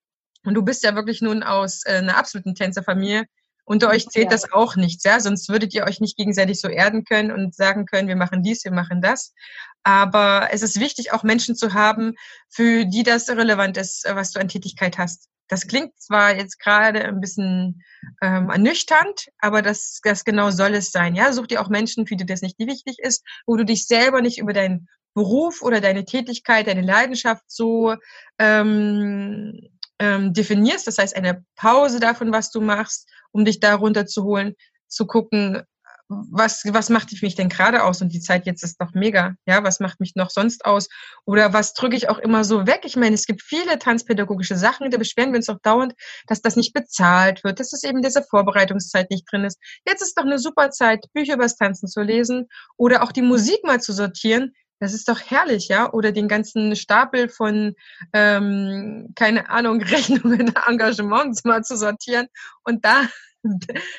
und du bist ja wirklich nun aus äh, einer absoluten Tänzerfamilie, unter euch zählt ja. das auch nichts, ja, sonst würdet ihr euch nicht gegenseitig so erden können und sagen können, wir machen dies, wir machen das. Aber es ist wichtig, auch Menschen zu haben, für die das relevant ist, was du an Tätigkeit hast. Das klingt zwar jetzt gerade ein bisschen ähm, ernüchternd, aber das, das genau soll es sein. Ja, such dir auch Menschen, für die das nicht wichtig ist, wo du dich selber nicht über deinen Beruf oder deine Tätigkeit, deine Leidenschaft so ähm, ähm, definierst. Das heißt, eine Pause davon, was du machst, um dich da runterzuholen, zu gucken, was, was macht mich denn gerade aus? Und die Zeit jetzt ist doch mega. Ja, was macht mich noch sonst aus? Oder was drücke ich auch immer so weg? Ich meine, es gibt viele tanzpädagogische Sachen, da beschweren wir uns auch dauernd, dass das nicht bezahlt wird, dass es eben diese Vorbereitungszeit nicht drin ist. Jetzt ist doch eine super Zeit, Bücher übers Tanzen zu lesen oder auch die Musik mal zu sortieren. Das ist doch herrlich, ja? Oder den ganzen Stapel von, ähm, keine Ahnung, Rechnungen, Engagements mal zu sortieren und da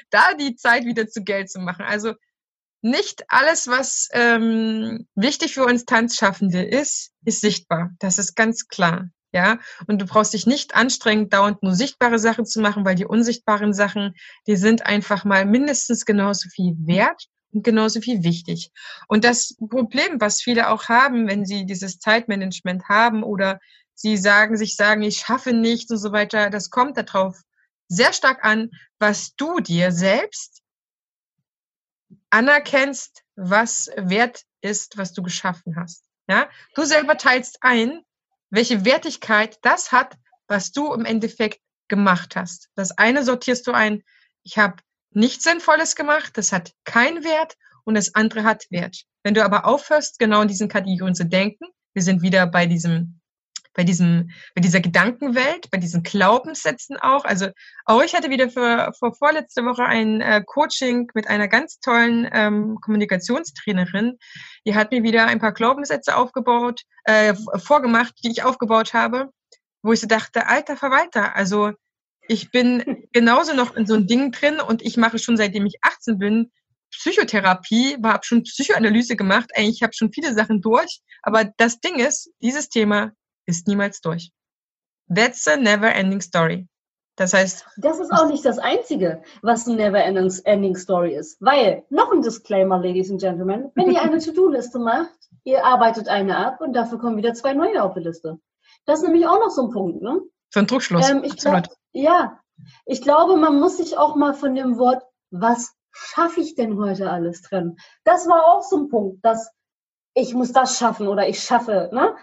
da die Zeit wieder zu Geld zu machen. Also nicht alles, was ähm, wichtig für uns Tanzschaffende ist, ist sichtbar. Das ist ganz klar. Ja, und du brauchst dich nicht anstrengend, dauernd nur sichtbare Sachen zu machen, weil die unsichtbaren Sachen, die sind einfach mal mindestens genauso viel wert und genauso viel wichtig. Und das Problem, was viele auch haben, wenn sie dieses Zeitmanagement haben oder sie sagen, sich sagen, ich schaffe nichts und so weiter, das kommt darauf sehr stark an, was du dir selbst anerkennst, was wert ist, was du geschaffen hast. Ja, du selber teilst ein, welche Wertigkeit das hat, was du im Endeffekt gemacht hast. Das eine sortierst du ein, ich habe nichts Sinnvolles gemacht, das hat keinen Wert und das andere hat Wert. Wenn du aber aufhörst, genau in diesen Kategorien zu denken, wir sind wieder bei diesem bei diesem, bei dieser Gedankenwelt, bei diesen Glaubenssätzen auch. Also auch ich hatte wieder für, vor vorletzte Woche ein äh, Coaching mit einer ganz tollen ähm, Kommunikationstrainerin. Die hat mir wieder ein paar Glaubenssätze aufgebaut, äh, vorgemacht, die ich aufgebaut habe, wo ich so dachte, alter Verwalter, also ich bin genauso noch in so ein Ding drin und ich mache schon seitdem ich 18 bin Psychotherapie, habe schon Psychoanalyse gemacht, eigentlich habe schon viele Sachen durch, aber das Ding ist, dieses Thema ist niemals durch. That's a never ending story. Das heißt. Das ist auch nicht das Einzige, was eine never ending story ist. Weil, noch ein Disclaimer, Ladies and Gentlemen, wenn ihr eine To-Do-Liste macht, ihr arbeitet eine ab und dafür kommen wieder zwei neue auf die Liste. Das ist nämlich auch noch so ein Punkt, ne? So ein Druckschluss. Ähm, ich glaub, ja, ich glaube, man muss sich auch mal von dem Wort, was schaffe ich denn heute alles trennen? Das war auch so ein Punkt, dass ich muss das schaffen oder ich schaffe. Ne?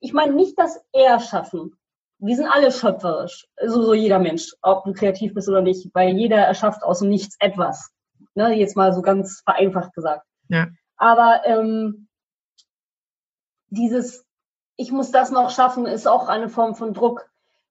Ich meine nicht das eher schaffen. Wir sind alle schöpferisch, so, so jeder Mensch, ob du kreativ bist oder nicht, weil jeder erschafft aus dem Nichts etwas. Ne? Jetzt mal so ganz vereinfacht gesagt. Ja. Aber ähm, dieses, ich muss das noch schaffen, ist auch eine Form von Druck.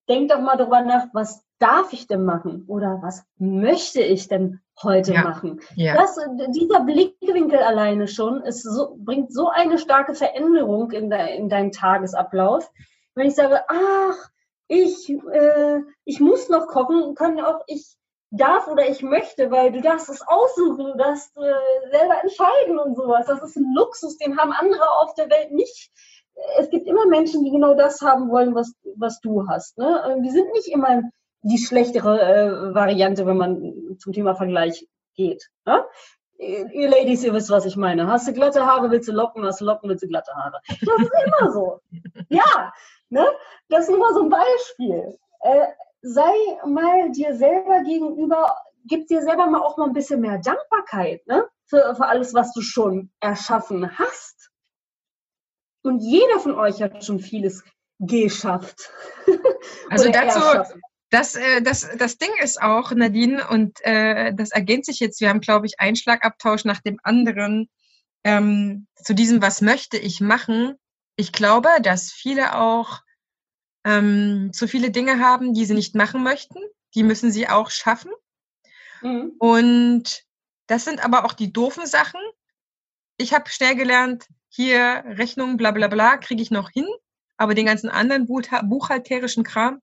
Denk doch mal darüber nach, was darf ich denn machen oder was möchte ich denn heute ja. machen? Ja. Das, dieser Blickwinkel alleine schon so, bringt so eine starke Veränderung in, de, in deinen Tagesablauf. Wenn ich sage, ach, ich, äh, ich muss noch kochen, kann auch ich darf oder ich möchte, weil du darfst es aussuchen, du darfst äh, selber entscheiden und sowas. Das ist ein Luxus, den haben andere auf der Welt nicht. Es gibt immer Menschen, die genau das haben wollen, was, was du hast. Ne? Die sind nicht immer die schlechtere äh, Variante, wenn man zum Thema Vergleich geht. Ne? Ihr Ladies, ihr wisst, was ich meine. Hast du glatte Haare, willst du Locken, hast du Locken, willst du glatte Haare. Das ist immer so. Ja, ne? das ist nur so ein Beispiel. Äh, sei mal dir selber gegenüber, gib dir selber mal auch mal ein bisschen mehr Dankbarkeit ne? für, für alles, was du schon erschaffen hast. Und jeder von euch hat schon vieles geschafft. Also dazu, das, äh, das, das Ding ist auch, Nadine, und äh, das ergänzt sich jetzt, wir haben, glaube ich, einen Schlagabtausch nach dem anderen ähm, zu diesem, was möchte ich machen. Ich glaube, dass viele auch ähm, zu viele Dinge haben, die sie nicht machen möchten. Die müssen sie auch schaffen. Mhm. Und das sind aber auch die doofen Sachen. Ich habe schnell gelernt, hier Rechnung, bla bla bla, kriege ich noch hin. Aber den ganzen anderen buchhalterischen Kram,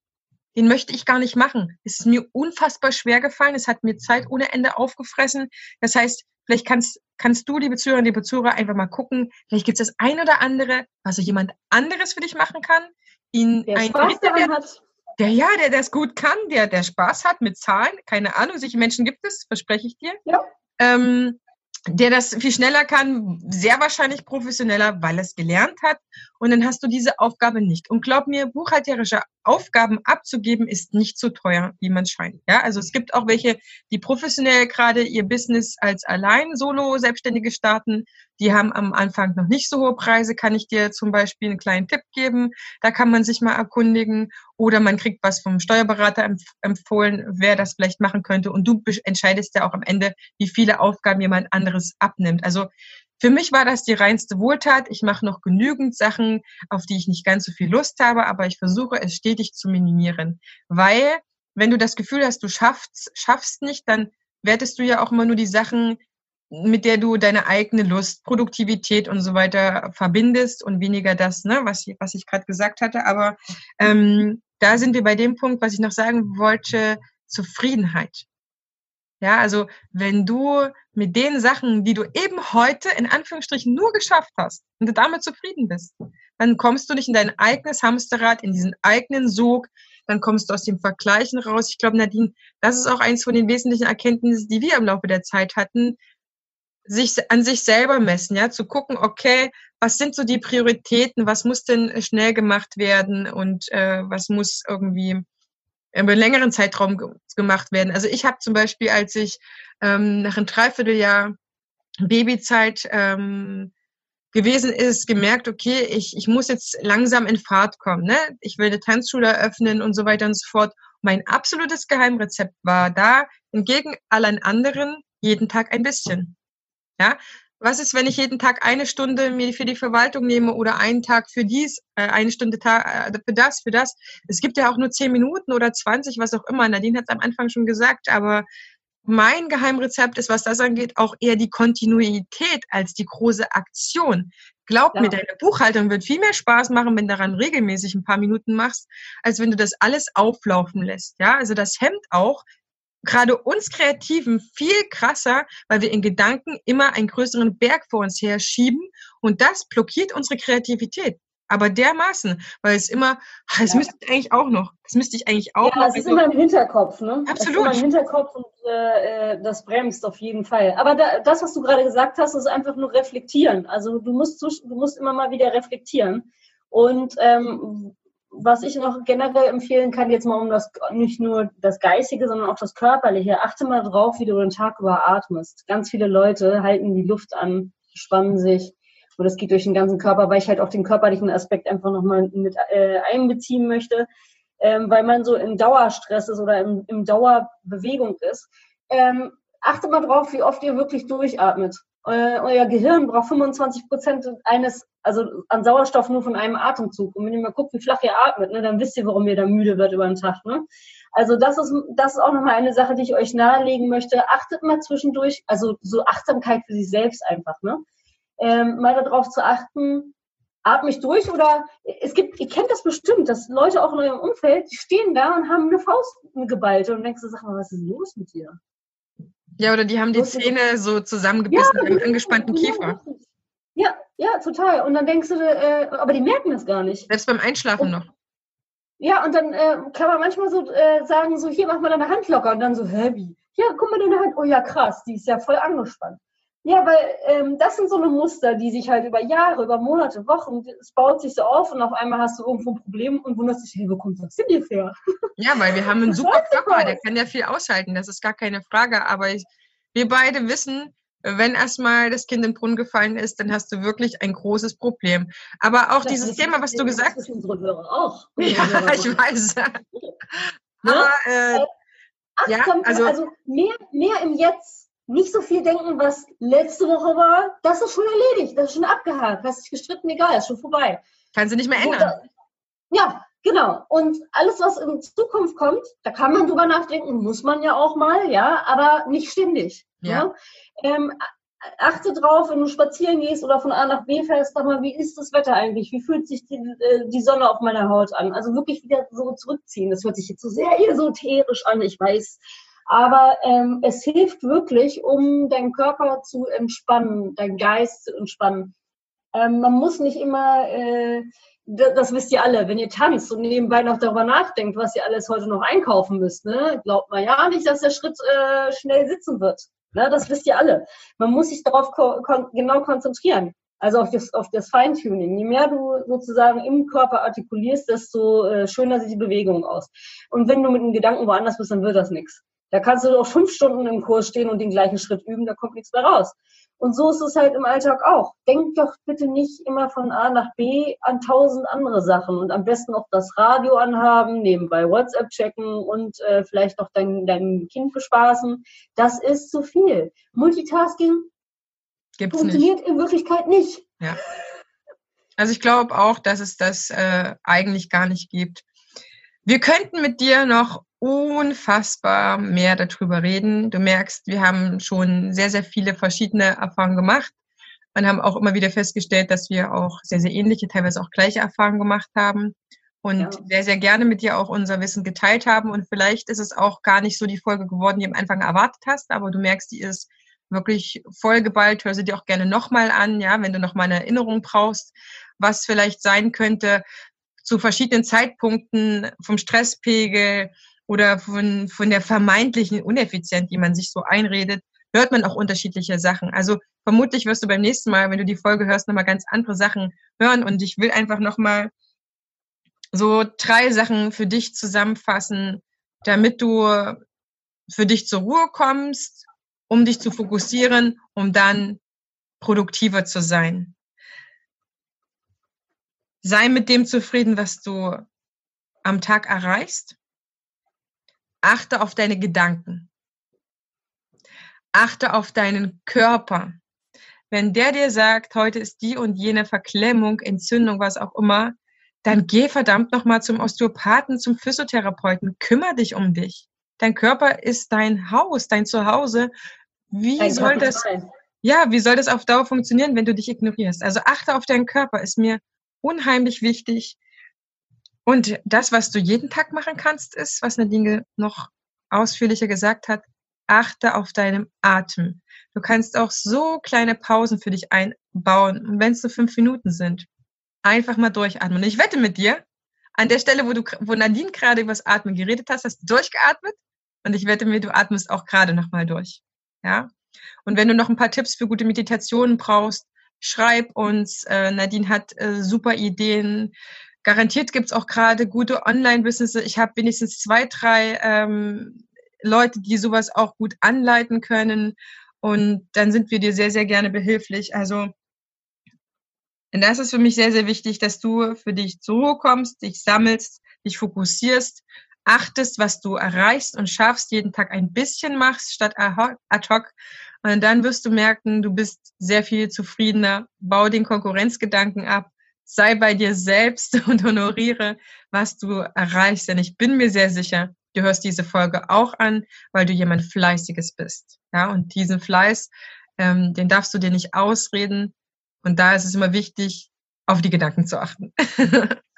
den möchte ich gar nicht machen. Es ist mir unfassbar schwer gefallen. Es hat mir Zeit ohne Ende aufgefressen. Das heißt, vielleicht kannst, kannst du, liebe Zuhörerinnen, liebe Zuhörer, einfach mal gucken. Vielleicht gibt es das ein oder andere, was so jemand anderes für dich machen kann ihn der ein Spaß daran der, hat. Der ja, der das gut kann, der der Spaß hat mit Zahlen, keine Ahnung, solche Menschen gibt es, verspreche ich dir. Ja. Ähm, der das viel schneller kann, sehr wahrscheinlich professioneller, weil er es gelernt hat. Und dann hast du diese Aufgabe nicht. Und glaub mir, buchhalterische Aufgaben abzugeben ist nicht so teuer, wie man scheint. Ja, also es gibt auch welche, die professionell gerade ihr Business als allein Solo Selbstständige starten. Die haben am Anfang noch nicht so hohe Preise. Kann ich dir zum Beispiel einen kleinen Tipp geben? Da kann man sich mal erkundigen. Oder man kriegt was vom Steuerberater empfohlen, wer das vielleicht machen könnte. Und du entscheidest ja auch am Ende, wie viele Aufgaben jemand anderes abnimmt. Also für mich war das die reinste Wohltat. Ich mache noch genügend Sachen, auf die ich nicht ganz so viel Lust habe, aber ich versuche es stetig zu minimieren. Weil, wenn du das Gefühl hast, du schaffst, schaffst nicht, dann wertest du ja auch immer nur die Sachen, mit der du deine eigene Lust, Produktivität und so weiter verbindest und weniger das, ne, was, ich, was ich gerade gesagt hatte. Aber ähm, da sind wir bei dem Punkt, was ich noch sagen wollte, Zufriedenheit. Ja, also wenn du mit den Sachen, die du eben heute in Anführungsstrichen nur geschafft hast und du damit zufrieden bist, dann kommst du nicht in dein eigenes Hamsterrad, in diesen eigenen Sog, dann kommst du aus dem Vergleichen raus. Ich glaube, Nadine, das ist auch eins von den wesentlichen Erkenntnissen, die wir im Laufe der Zeit hatten, sich an sich selber messen, ja, zu gucken, okay, was sind so die Prioritäten, was muss denn schnell gemacht werden und äh, was muss irgendwie über einen längeren Zeitraum ge gemacht werden. Also ich habe zum Beispiel, als ich ähm, nach einem Dreivierteljahr Babyzeit ähm, gewesen ist, gemerkt, okay, ich, ich muss jetzt langsam in Fahrt kommen. Ne? Ich will eine Tanzschule eröffnen und so weiter und so fort. Mein absolutes Geheimrezept war da, entgegen allen anderen, jeden Tag ein bisschen. Ja, was ist, wenn ich jeden Tag eine Stunde mir für die Verwaltung nehme oder einen Tag für dies, äh, eine Stunde äh, für das, für das? Es gibt ja auch nur zehn Minuten oder zwanzig, was auch immer. Nadine hat es am Anfang schon gesagt, aber mein Geheimrezept ist, was das angeht, auch eher die Kontinuität als die große Aktion. Glaub ja. mir, deine Buchhaltung wird viel mehr Spaß machen, wenn du daran regelmäßig ein paar Minuten machst, als wenn du das alles auflaufen lässt. Ja, also das hemmt auch gerade uns Kreativen viel krasser, weil wir in Gedanken immer einen größeren Berg vor uns her schieben und das blockiert unsere Kreativität. Aber dermaßen, weil es immer, das ja. müsste ich eigentlich auch noch, das müsste ich eigentlich auch ja, noch. Ja, es ist immer im Hinterkopf, ne? Absolut. Es ist immer im Hinterkopf und äh, äh, das bremst auf jeden Fall. Aber da, das, was du gerade gesagt hast, ist einfach nur reflektieren. Also du musst, du musst immer mal wieder reflektieren. Und ähm, was ich noch generell empfehlen kann, jetzt mal um das nicht nur das Geistige, sondern auch das Körperliche, achte mal drauf, wie du den Tag über atmest. Ganz viele Leute halten die Luft an, spannen sich und das geht durch den ganzen Körper, weil ich halt auch den körperlichen Aspekt einfach nochmal mit äh, einbeziehen möchte, ähm, weil man so im Dauerstress ist oder im, im Dauerbewegung ist. Ähm, achte mal drauf, wie oft ihr wirklich durchatmet. Euer, euer Gehirn braucht 25 Prozent eines, also an Sauerstoff nur von einem Atemzug. Und wenn ihr mal guckt, wie flach ihr atmet, ne, dann wisst ihr, warum ihr da müde wird über den Tag. Ne? Also das ist, das ist auch nochmal eine Sache, die ich euch nahelegen möchte. Achtet mal zwischendurch, also so Achtsamkeit für sich selbst einfach, ne? Ähm, mal darauf zu achten, atme ich durch oder es gibt, ihr kennt das bestimmt, dass Leute auch in eurem Umfeld, die stehen da und haben eine Faust geballt und denkst du, sag mal, was ist los mit dir? Ja, oder die haben die Zähne so zusammengebissen ja, mit einem angespannten Kiefer. Ja, ja, total. Und dann denkst du, äh, aber die merken das gar nicht. Selbst beim Einschlafen und, noch. Ja, und dann äh, kann man manchmal so äh, sagen, so hier, mach mal deine Hand locker. Und dann so, hä, wie? Ja, guck mal deine Hand. Oh ja, krass, die ist ja voll angespannt. Ja, weil ähm, das sind so eine Muster, die sich halt über Jahre, über Monate, Wochen, es baut sich so auf und auf einmal hast du irgendwo ein Problem und wunderst dich, hey, wo kommt das denn jetzt her? Ja, weil wir haben einen super Körper, der kann ja viel aushalten, das ist gar keine Frage, aber ich, wir beide wissen, wenn erstmal das Kind in den Brunnen gefallen ist, dann hast du wirklich ein großes Problem. Aber auch das dieses Thema, was du gesagt hast. unsere Hörer auch. Ja, ich weiß. Aber, äh, ja, also, also mehr, mehr im Jetzt nicht so viel denken, was letzte Woche war, das ist schon erledigt, das ist schon abgehakt, hast dich gestritten, egal, ist schon vorbei. Kannst du nicht mehr ändern. Ja, genau. Und alles, was in Zukunft kommt, da kann man drüber nachdenken, muss man ja auch mal, ja, aber nicht ständig. Ja. ja? Ähm, achte drauf, wenn du spazieren gehst oder von A nach B fährst, sag mal, wie ist das Wetter eigentlich? Wie fühlt sich die, äh, die Sonne auf meiner Haut an? Also wirklich wieder so zurückziehen. Das hört sich jetzt so sehr esoterisch an, ich weiß. Aber ähm, es hilft wirklich, um deinen Körper zu entspannen, deinen Geist zu entspannen. Ähm, man muss nicht immer, äh, das wisst ihr alle, wenn ihr tanzt und nebenbei noch darüber nachdenkt, was ihr alles heute noch einkaufen müsst, ne, glaubt man ja nicht, dass der Schritt äh, schnell sitzen wird. Ne, das wisst ihr alle. Man muss sich darauf ko kon genau konzentrieren. Also auf das, auf das Feintuning. Je mehr du sozusagen im Körper artikulierst, desto äh, schöner sieht die Bewegung aus. Und wenn du mit dem Gedanken woanders bist, dann wird das nichts. Da kannst du doch fünf Stunden im Kurs stehen und den gleichen Schritt üben, da kommt nichts mehr raus. Und so ist es halt im Alltag auch. Denk doch bitte nicht immer von A nach B an tausend andere Sachen und am besten auch das Radio anhaben, nebenbei WhatsApp checken und äh, vielleicht noch dein, dein Kind bespaßen. Das ist zu viel. Multitasking Gibt's funktioniert nicht. in Wirklichkeit nicht. Ja. Also ich glaube auch, dass es das äh, eigentlich gar nicht gibt. Wir könnten mit dir noch unfassbar mehr darüber reden. Du merkst, wir haben schon sehr, sehr viele verschiedene Erfahrungen gemacht und haben auch immer wieder festgestellt, dass wir auch sehr, sehr ähnliche, teilweise auch gleiche Erfahrungen gemacht haben und ja. sehr, sehr gerne mit dir auch unser Wissen geteilt haben. Und vielleicht ist es auch gar nicht so die Folge geworden, die du am Anfang erwartet hast, aber du merkst, die ist wirklich vollgeballt. Hör sie dir auch gerne nochmal an, ja, wenn du nochmal eine Erinnerung brauchst, was vielleicht sein könnte zu verschiedenen Zeitpunkten vom Stresspegel, oder von, von der vermeintlichen Uneffizienz, die man sich so einredet, hört man auch unterschiedliche Sachen. Also vermutlich wirst du beim nächsten Mal, wenn du die Folge hörst, nochmal ganz andere Sachen hören. Und ich will einfach nochmal so drei Sachen für dich zusammenfassen, damit du für dich zur Ruhe kommst, um dich zu fokussieren, um dann produktiver zu sein. Sei mit dem zufrieden, was du am Tag erreichst. Achte auf deine Gedanken. Achte auf deinen Körper. Wenn der dir sagt, heute ist die und jene Verklemmung, Entzündung, was auch immer, dann geh verdammt nochmal zum Osteopathen, zum Physiotherapeuten. Kümmer dich um dich. Dein Körper ist dein Haus, dein Zuhause. Wie dein soll das, ja, wie soll das auf Dauer funktionieren, wenn du dich ignorierst? Also achte auf deinen Körper, ist mir unheimlich wichtig. Und das, was du jeden Tag machen kannst, ist, was Nadine noch ausführlicher gesagt hat, achte auf deinem Atem. Du kannst auch so kleine Pausen für dich einbauen, wenn es nur fünf Minuten sind. Einfach mal durchatmen. Und ich wette mit dir, an der Stelle, wo du, wo Nadine gerade über das Atmen geredet hast, hast du durchgeatmet. Und ich wette mir, du atmest auch gerade nochmal durch. Ja. Und wenn du noch ein paar Tipps für gute Meditationen brauchst, schreib uns. Äh, Nadine hat äh, super Ideen Garantiert gibt's auch gerade gute Online-Businesses. Ich habe wenigstens zwei, drei ähm, Leute, die sowas auch gut anleiten können. Und dann sind wir dir sehr, sehr gerne behilflich. Also und das ist für mich sehr, sehr wichtig, dass du für dich zur Ruhe kommst, dich sammelst, dich fokussierst, achtest, was du erreichst und schaffst, jeden Tag ein bisschen machst statt ad hoc. Und dann wirst du merken, du bist sehr viel zufriedener. Bau den Konkurrenzgedanken ab. Sei bei dir selbst und honoriere, was du erreichst. Denn ich bin mir sehr sicher, du hörst diese Folge auch an, weil du jemand Fleißiges bist. Ja, und diesen Fleiß, ähm, den darfst du dir nicht ausreden. Und da ist es immer wichtig, auf die Gedanken zu achten.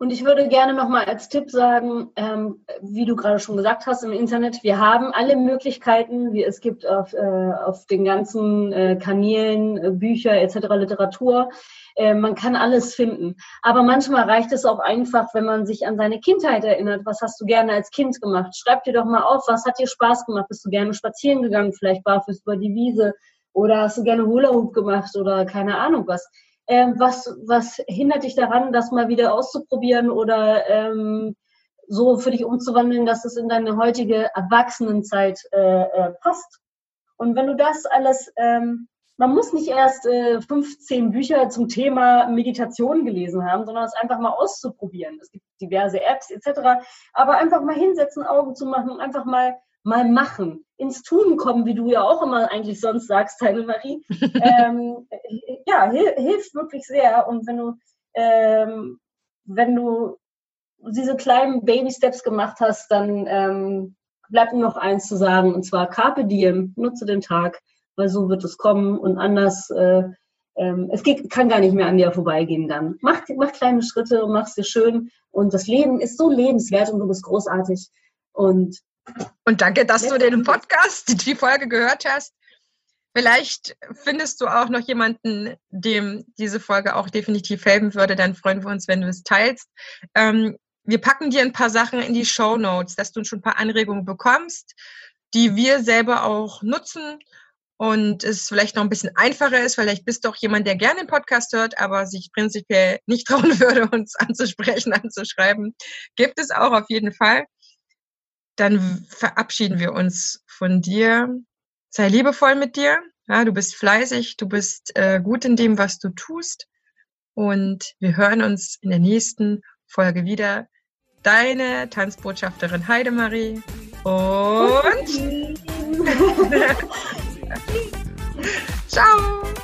Und ich würde gerne nochmal als Tipp sagen, ähm, wie du gerade schon gesagt hast im Internet, wir haben alle Möglichkeiten, wie es gibt auf, äh, auf den ganzen äh, Kanälen, äh, Bücher etc., Literatur. Äh, man kann alles finden. Aber manchmal reicht es auch einfach, wenn man sich an seine Kindheit erinnert. Was hast du gerne als Kind gemacht? Schreib dir doch mal auf, was hat dir Spaß gemacht? Bist du gerne spazieren gegangen, vielleicht barfuß über die Wiese? Oder hast du gerne Hula Hoop gemacht oder keine Ahnung was? Ähm, was, was hindert dich daran, das mal wieder auszuprobieren oder ähm, so für dich umzuwandeln, dass es in deine heutige Erwachsenenzeit äh, äh, passt? Und wenn du das alles, ähm, man muss nicht erst äh, 15 Bücher zum Thema Meditation gelesen haben, sondern es einfach mal auszuprobieren. Es gibt diverse Apps etc. Aber einfach mal hinsetzen, Augen zu machen, einfach mal mal machen, ins Tun kommen, wie du ja auch immer eigentlich sonst sagst, Heine Marie, ähm, ja, hil hilft wirklich sehr. Und wenn du, ähm, wenn du diese kleinen Baby-Steps gemacht hast, dann ähm, bleibt nur noch eins zu sagen, und zwar Carpe Diem, nutze den Tag, weil so wird es kommen. Und anders, äh, ähm, es geht, kann gar nicht mehr an dir vorbeigehen dann. Mach, mach kleine Schritte und mach es dir schön. Und das Leben ist so lebenswert und du bist großartig. Und und danke, dass du den Podcast, die Folge gehört hast. Vielleicht findest du auch noch jemanden, dem diese Folge auch definitiv helfen würde. Dann freuen wir uns, wenn du es teilst. Ähm, wir packen dir ein paar Sachen in die Show Notes, dass du schon ein paar Anregungen bekommst, die wir selber auch nutzen und es vielleicht noch ein bisschen einfacher ist. Vielleicht bist du auch jemand, der gerne den Podcast hört, aber sich prinzipiell nicht trauen würde, uns anzusprechen, anzuschreiben. Gibt es auch auf jeden Fall dann verabschieden wir uns von dir. Sei liebevoll mit dir. Ja, du bist fleißig, du bist äh, gut in dem, was du tust. Und wir hören uns in der nächsten Folge wieder. Deine Tanzbotschafterin Heidemarie und ciao.